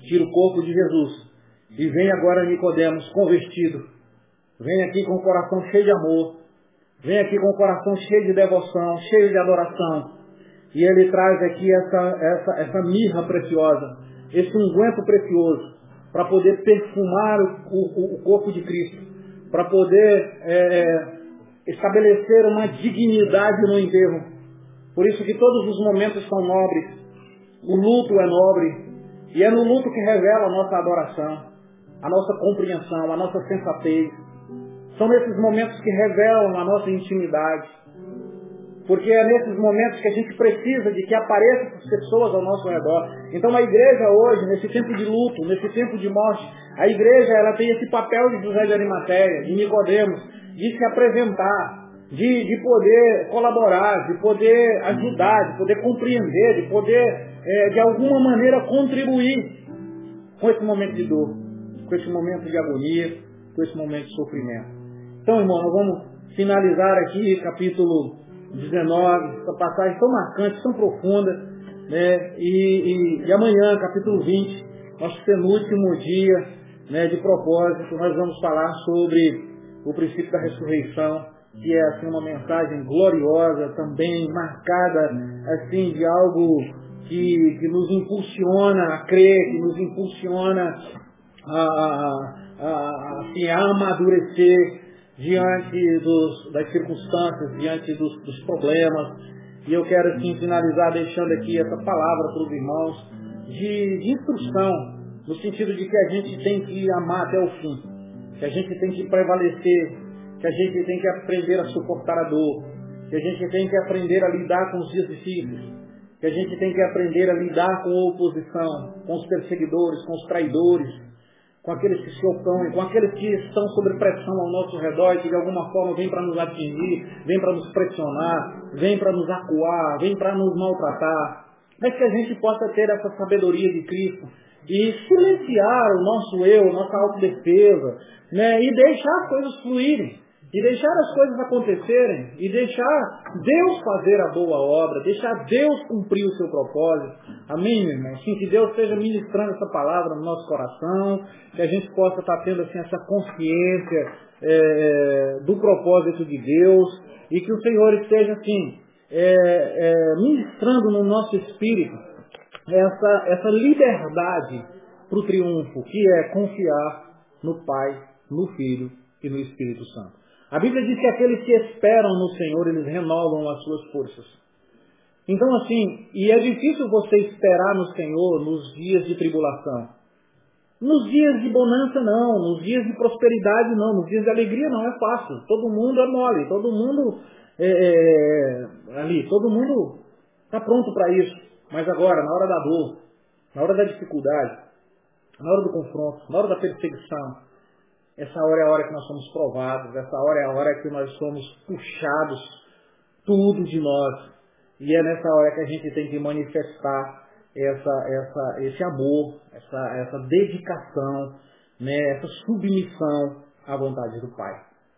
S1: tira o corpo de Jesus. E vem agora Nicodemos convertido. Vem aqui com o coração cheio de amor. Vem aqui com o coração cheio de devoção, cheio de adoração. E ele traz aqui essa, essa, essa mirra preciosa, esse unguento precioso, para poder perfumar o, o, o, corpo de Cristo, para poder é, é, estabelecer uma dignidade no enterro, por isso que todos os momentos são nobres. O luto é nobre. E é no luto que revela a nossa adoração, a nossa compreensão, a nossa sensatez. São nesses momentos que revelam a nossa intimidade. Porque é nesses momentos que a gente precisa de que apareçam pessoas ao nosso redor. Então a igreja hoje, nesse tempo de luto, nesse tempo de morte, a igreja ela tem esse papel de José de Arimateia, de Nicodemos, de se apresentar, de, de poder colaborar, de poder ajudar, de poder compreender, de poder, é, de alguma maneira, contribuir com esse momento de dor, com esse momento de agonia, com esse momento de sofrimento. Então, irmão, nós vamos finalizar aqui capítulo 19, essa passagem tão marcante, tão profunda, né? e, e, e amanhã, capítulo 20, nosso penúltimo dia né, de propósito, nós vamos falar sobre o princípio da ressurreição que é assim uma mensagem gloriosa, também marcada assim de algo que, que nos impulsiona a crer, que nos impulsiona a, a, a, assim, a amadurecer diante dos, das circunstâncias, diante dos, dos problemas. E eu quero assim finalizar deixando aqui essa palavra para os irmãos de, de instrução, no sentido de que a gente tem que amar até o fim, que a gente tem que prevalecer que a gente tem que aprender a suportar a dor, que a gente tem que aprender a lidar com os dias difíceis, que a gente tem que aprender a lidar com a oposição, com os perseguidores, com os traidores, com aqueles que se opõem, com aqueles que estão sob pressão ao nosso redor e que de alguma forma vêm para nos atingir, vêm para nos pressionar, vêm para nos acuar, vêm para nos maltratar. Mas que a gente possa ter essa sabedoria de Cristo e silenciar o nosso eu, nossa autodefesa, né? e deixar as coisas fluírem e deixar as coisas acontecerem, e deixar Deus fazer a boa obra, deixar Deus cumprir o seu propósito. Amém, meu irmão? Que Deus esteja ministrando essa palavra no nosso coração, que a gente possa estar tendo assim, essa consciência é, do propósito de Deus, e que o Senhor esteja assim, é, é, ministrando no nosso espírito essa, essa liberdade para o triunfo, que é confiar no Pai, no Filho e no Espírito Santo. A Bíblia diz que aqueles que esperam no Senhor, eles renovam as suas forças. Então, assim, e é difícil você esperar no Senhor nos dias de tribulação. Nos dias de bonança, não. Nos dias de prosperidade, não. Nos dias de alegria, não. É fácil. Todo mundo é mole. Todo mundo é, é, ali. Todo mundo está pronto para isso. Mas agora, na hora da dor, na hora da dificuldade, na hora do confronto, na hora da perseguição, essa hora é a hora que nós somos provados. Essa hora é a hora que nós somos puxados tudo de nós. E é nessa hora que a gente tem que manifestar essa, essa, esse amor, essa, essa dedicação, né, essa submissão à vontade do Pai.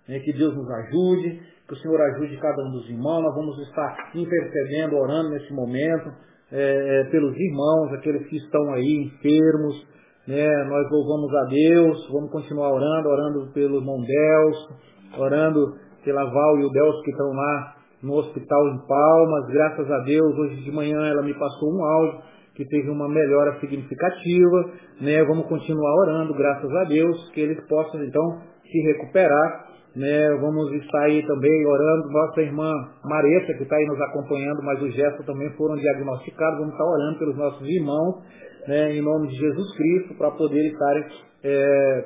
S1: Né, que Deus nos ajude, que o Senhor ajude cada um dos irmãos. Nós vamos estar intercedendo, orando nesse momento é, é, pelos irmãos, aqueles que estão aí enfermos. Né, nós louvamos a Deus, vamos continuar orando, orando pelo irmão Delso, orando pela Val e o Delso que estão lá no hospital em Palmas. Graças a Deus, hoje de manhã ela me passou um áudio que teve uma melhora significativa, né? Vamos continuar orando, graças a Deus, que eles possam então se recuperar, né? Vamos estar aí também orando, nossa irmã Mareta, que está aí nos acompanhando, mas os gestos também foram diagnosticados, vamos estar orando pelos nossos irmãos, né? Em nome de Jesus Cristo, para poder estarem é,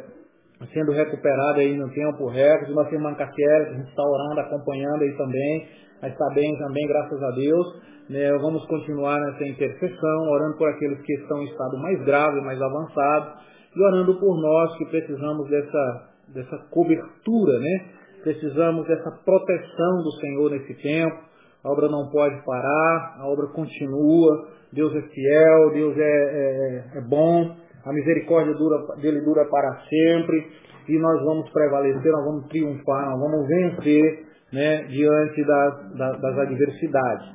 S1: sendo recuperados aí no tempo recorde. Nossa irmã está orando, acompanhando aí também, mas está bem também, graças a Deus. Né, vamos continuar nessa intercessão, orando por aqueles que estão em estado mais grave, mais avançado, e orando por nós que precisamos dessa, dessa cobertura, né? Precisamos dessa proteção do Senhor nesse tempo. A obra não pode parar, a obra continua. Deus é fiel, Deus é, é, é bom, a misericórdia dura, dele dura para sempre e nós vamos prevalecer, nós vamos triunfar, nós vamos vencer né, diante das, das, das adversidades.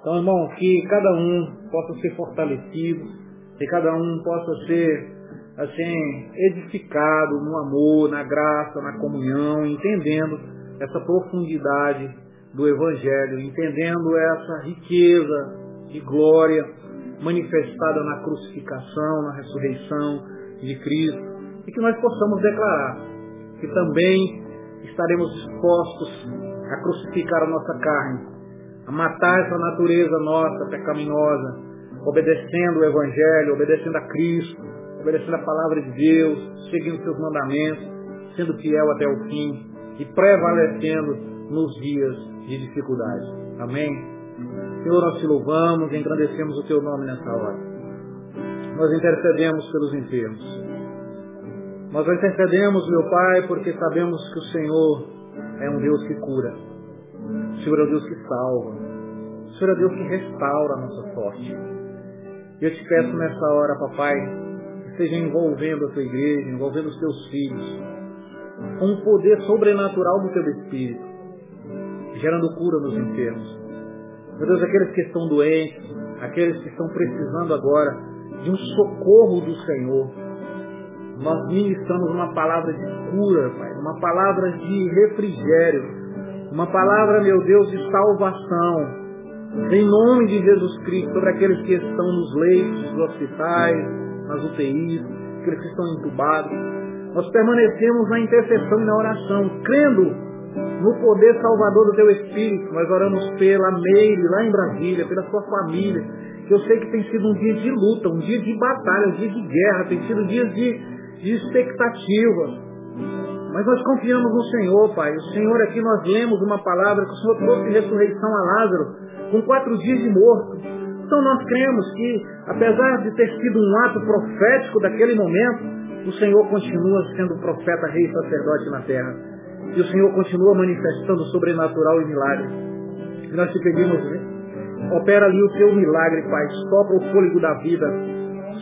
S1: Então, irmão, que cada um possa ser fortalecido, que cada um possa ser assim edificado no amor, na graça, na comunhão, entendendo essa profundidade do Evangelho, entendendo essa riqueza de glória manifestada na crucificação, na ressurreição de Cristo, e que nós possamos declarar que também estaremos dispostos a crucificar a nossa carne a matar essa natureza nossa pecaminosa, obedecendo o Evangelho, obedecendo a Cristo, obedecendo a palavra de Deus, seguindo seus mandamentos, sendo fiel até o fim e prevalecendo nos dias de dificuldade. Amém? Senhor, nós te louvamos e engrandecemos o teu nome nessa hora. Nós intercedemos pelos enfermos. Nós intercedemos, meu Pai, porque sabemos que o Senhor é um Deus que cura. O Senhor é o Deus que salva. O Senhor é o Deus que restaura a nossa sorte. Eu te peço nessa hora, papai, que esteja envolvendo a tua igreja, envolvendo os teus filhos, com um poder sobrenatural do teu Espírito, gerando cura nos enfermos. Meu Deus, aqueles que estão doentes, aqueles que estão precisando agora de um socorro do Senhor, nós ministramos uma palavra de cura, Pai, uma palavra de refrigério, uma palavra, meu Deus, de salvação. Em nome de Jesus Cristo, sobre aqueles que estão nos leitos dos hospitais, nas UTIs, aqueles que estão entubados. Nós permanecemos na intercessão e na oração, crendo no poder salvador do Teu Espírito. Nós oramos pela Meire, lá em Brasília, pela sua família, que eu sei que tem sido um dia de luta, um dia de batalha, um dia de guerra, tem sido dias de, de expectativa. Mas nós confiamos no Senhor, Pai. O Senhor aqui nós lemos uma palavra que o Senhor trouxe ressurreição a Lázaro com quatro dias de morto. Então nós cremos que, apesar de ter sido um ato profético daquele momento, o Senhor continua sendo profeta, rei e sacerdote na terra. E o Senhor continua manifestando sobrenatural e milagre. E nós te pedimos, né? opera ali o teu milagre, Pai. Sopra o fôlego da vida.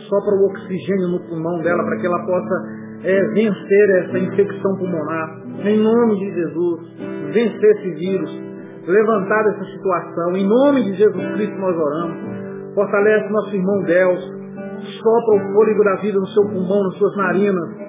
S1: Sopra o oxigênio no pulmão dela para que ela possa é, vencer essa infecção pulmonar, em nome de Jesus, vencer esse vírus, levantar essa situação, em nome de Jesus Cristo nós oramos. Fortalece nosso irmão Deus, sopra o fôlego da vida no seu pulmão, nas suas narinas.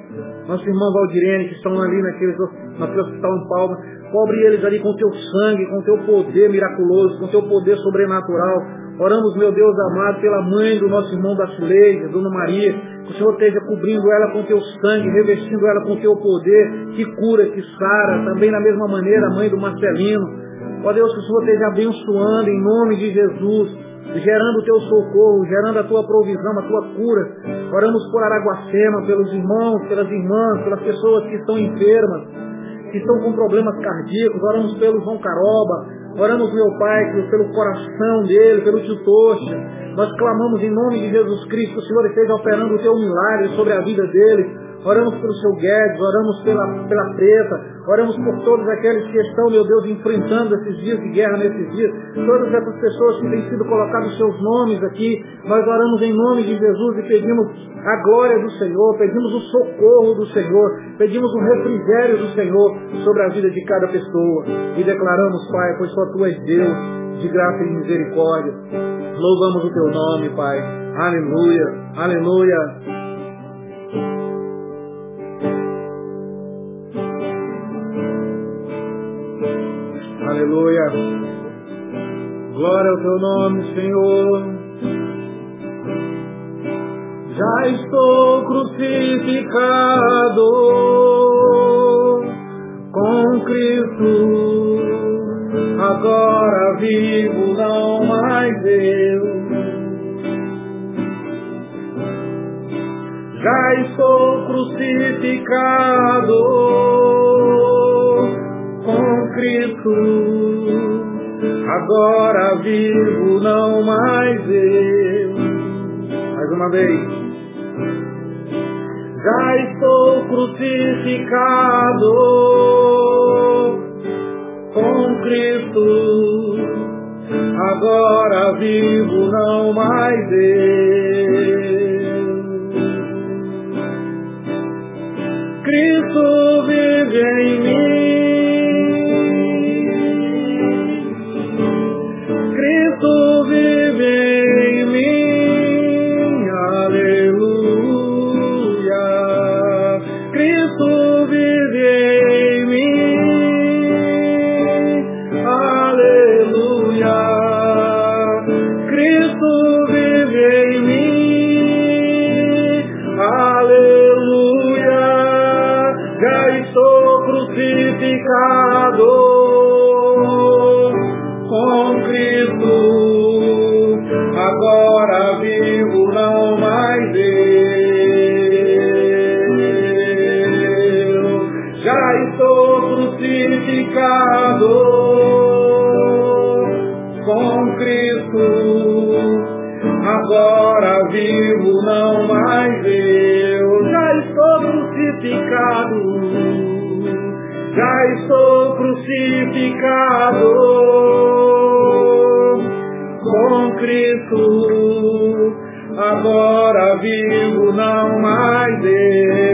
S1: Nosso irmão Valdirene, que estão ali naquele, naquele hospital em Palma, cobre eles ali com teu sangue, com teu poder miraculoso, com teu poder sobrenatural. Oramos, meu Deus amado, pela mãe do nosso irmão da Suleide, Dona Maria, que o Senhor esteja cobrindo ela com teu sangue, revestindo ela com teu poder, que cura, que sara, também da mesma maneira a mãe do Marcelino. Ó Deus, que o Senhor esteja abençoando em nome de Jesus, gerando o teu socorro, gerando a tua provisão, a tua cura. Oramos por Araguacema, pelos irmãos, pelas irmãs, pelas pessoas que estão enfermas, que estão com problemas cardíacos. Oramos pelo João Caroba, Oramos, meu Pai, pelo coração dele, pelo tio Tocha. Nós clamamos em nome de Jesus Cristo, o Senhor esteja operando o teu milagre sobre a vida dele. Oramos pelo seu Guedes, oramos pela, pela preta, oramos por todos aqueles que estão, meu Deus, enfrentando esses dias de guerra nesses dias. Todas essas pessoas que têm sido colocados seus nomes aqui, nós oramos em nome de Jesus e pedimos a glória do Senhor, pedimos o socorro do Senhor, pedimos o refrigério do Senhor sobre a vida de cada pessoa. E declaramos, Pai, pois só Tu és Deus, de graça e misericórdia. Louvamos o Teu nome, Pai. Aleluia, aleluia. Aleluia. Glória ao teu nome, Senhor. Já estou crucificado com Cristo. Agora vivo, não mais eu. Já estou crucificado com Cristo. Agora vivo, não mais eu. Mais uma vez. Já estou crucificado com Cristo. Agora vivo, não mais eu. Cristo vive em mim. agora vivo não mais eu. Já estou crucificado, já estou crucificado com Cristo. Agora vivo não mais eu.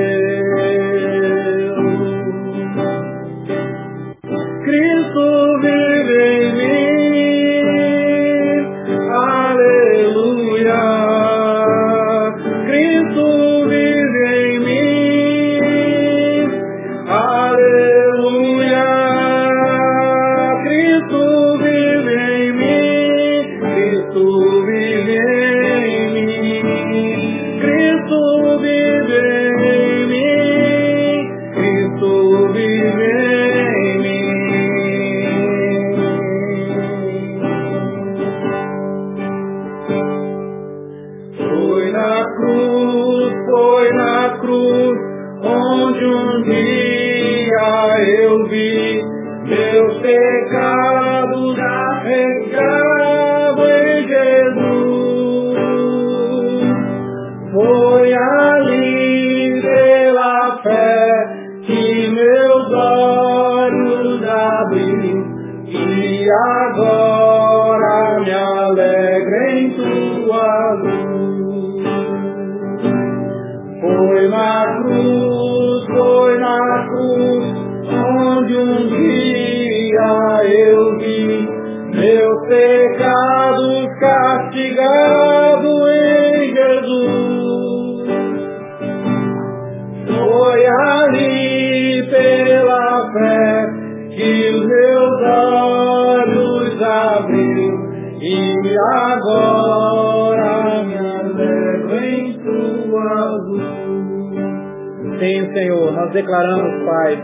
S1: Nós declaramos, Pai,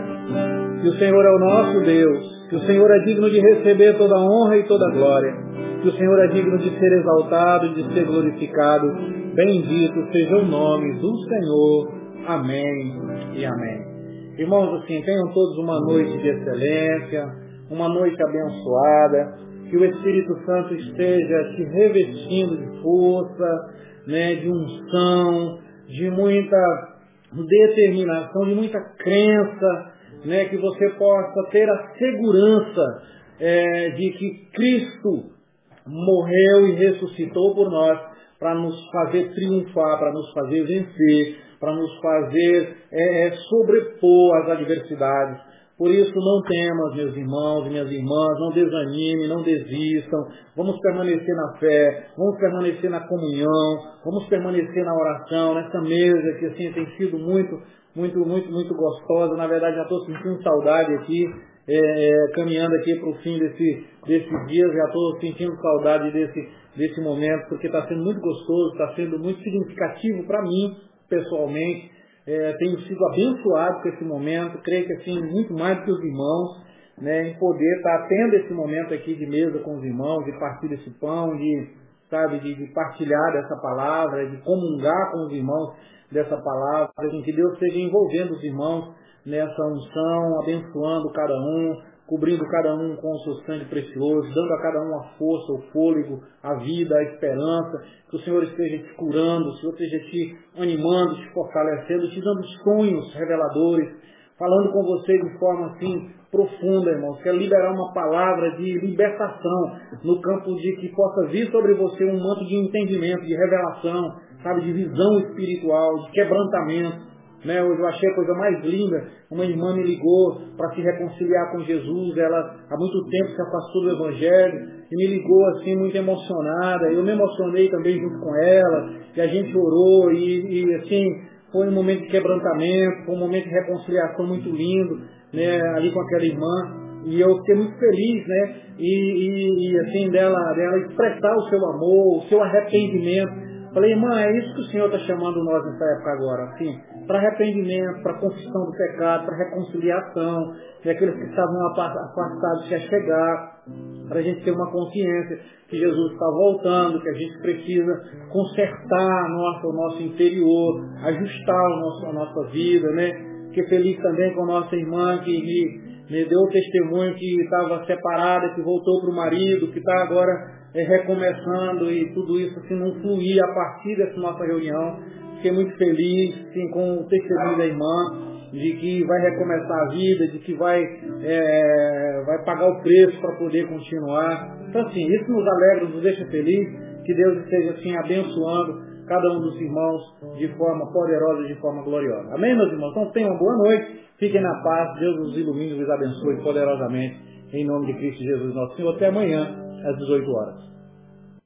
S1: que o Senhor é o nosso Deus, que o Senhor é digno de receber toda honra e toda glória, que o Senhor é digno de ser exaltado e de ser glorificado. Bendito seja o nome do Senhor. Amém e amém. Irmãos, assim, tenham todos uma noite de excelência, uma noite abençoada, que o Espírito Santo esteja te revestindo de força, né, de unção, de muita determinação, de muita crença, né, que você possa ter a segurança é, de que Cristo morreu e ressuscitou por nós para nos fazer triunfar, para nos fazer vencer, para nos fazer é, é, sobrepor as adversidades. Por isso não temas, meus irmãos e minhas irmãs, não desanime, não desistam. Vamos permanecer na fé, vamos permanecer na comunhão, vamos permanecer na oração, nessa mesa que assim tem sido muito, muito, muito, muito gostosa. Na verdade já estou sentindo saudade aqui, é, é, caminhando aqui para o fim desse, desses dias, já estou sentindo saudade desse, desse momento, porque está sendo muito gostoso, está sendo muito significativo para mim, pessoalmente. É, tenho sido abençoado com esse momento, creio que assim, muito mais do que os irmãos, né, em poder estar tendo esse momento aqui de mesa com os irmãos, de partir desse pão, de, sabe, de, de partilhar dessa palavra, de comungar com os irmãos dessa palavra, que Deus esteja envolvendo os irmãos nessa unção, abençoando cada um, cobrindo cada um com o seu sangue precioso, dando a cada um a força, o fôlego, a vida, a esperança, que o Senhor esteja te curando, o Senhor esteja te animando, te fortalecendo, te dando sonhos reveladores, falando com você de forma assim profunda, irmãos. Quero liberar uma palavra de libertação no campo de que possa vir sobre você um manto de entendimento, de revelação, sabe, de visão espiritual, de quebrantamento né? Eu achei a coisa mais linda. Uma irmã me ligou para se reconciliar com Jesus. Ela há muito tempo se afastou do Evangelho e me ligou assim muito emocionada. Eu me emocionei também junto com ela. E a gente orou e, e assim foi um momento de quebrantamento, foi um momento de reconciliação muito lindo, né? Ali com aquela irmã. E eu fiquei muito feliz, né? E, e, e assim dela, dela expressar o seu amor, o seu arrependimento Falei, irmã, é isso que o Senhor está chamando nós nessa época agora, assim, para arrependimento, para confissão do pecado, para reconciliação, e aqueles que estavam afastados se chegar, para a gente ter uma consciência que Jesus está voltando, que a gente precisa consertar nosso, o nosso interior, ajustar o nosso, a nossa vida, né? Fiquei feliz também com a nossa irmã que me, me deu o testemunho que estava separada, que voltou para o marido, que está agora é, recomeçando e tudo isso assim, não fluir a partir dessa nossa reunião. Fiquei muito feliz assim, com o testemunho da irmã, de que vai recomeçar a vida, de que vai, é, vai pagar o preço para poder continuar. Então assim, isso nos alegra, nos deixa feliz, que Deus esteja assim abençoando cada um dos irmãos de forma poderosa, de forma gloriosa. Amém, meus irmãos? Então tenham uma boa noite, fiquem na paz, Deus os ilumine os abençoe poderosamente, em nome de Cristo Jesus nosso Senhor. Até amanhã às 18 horas.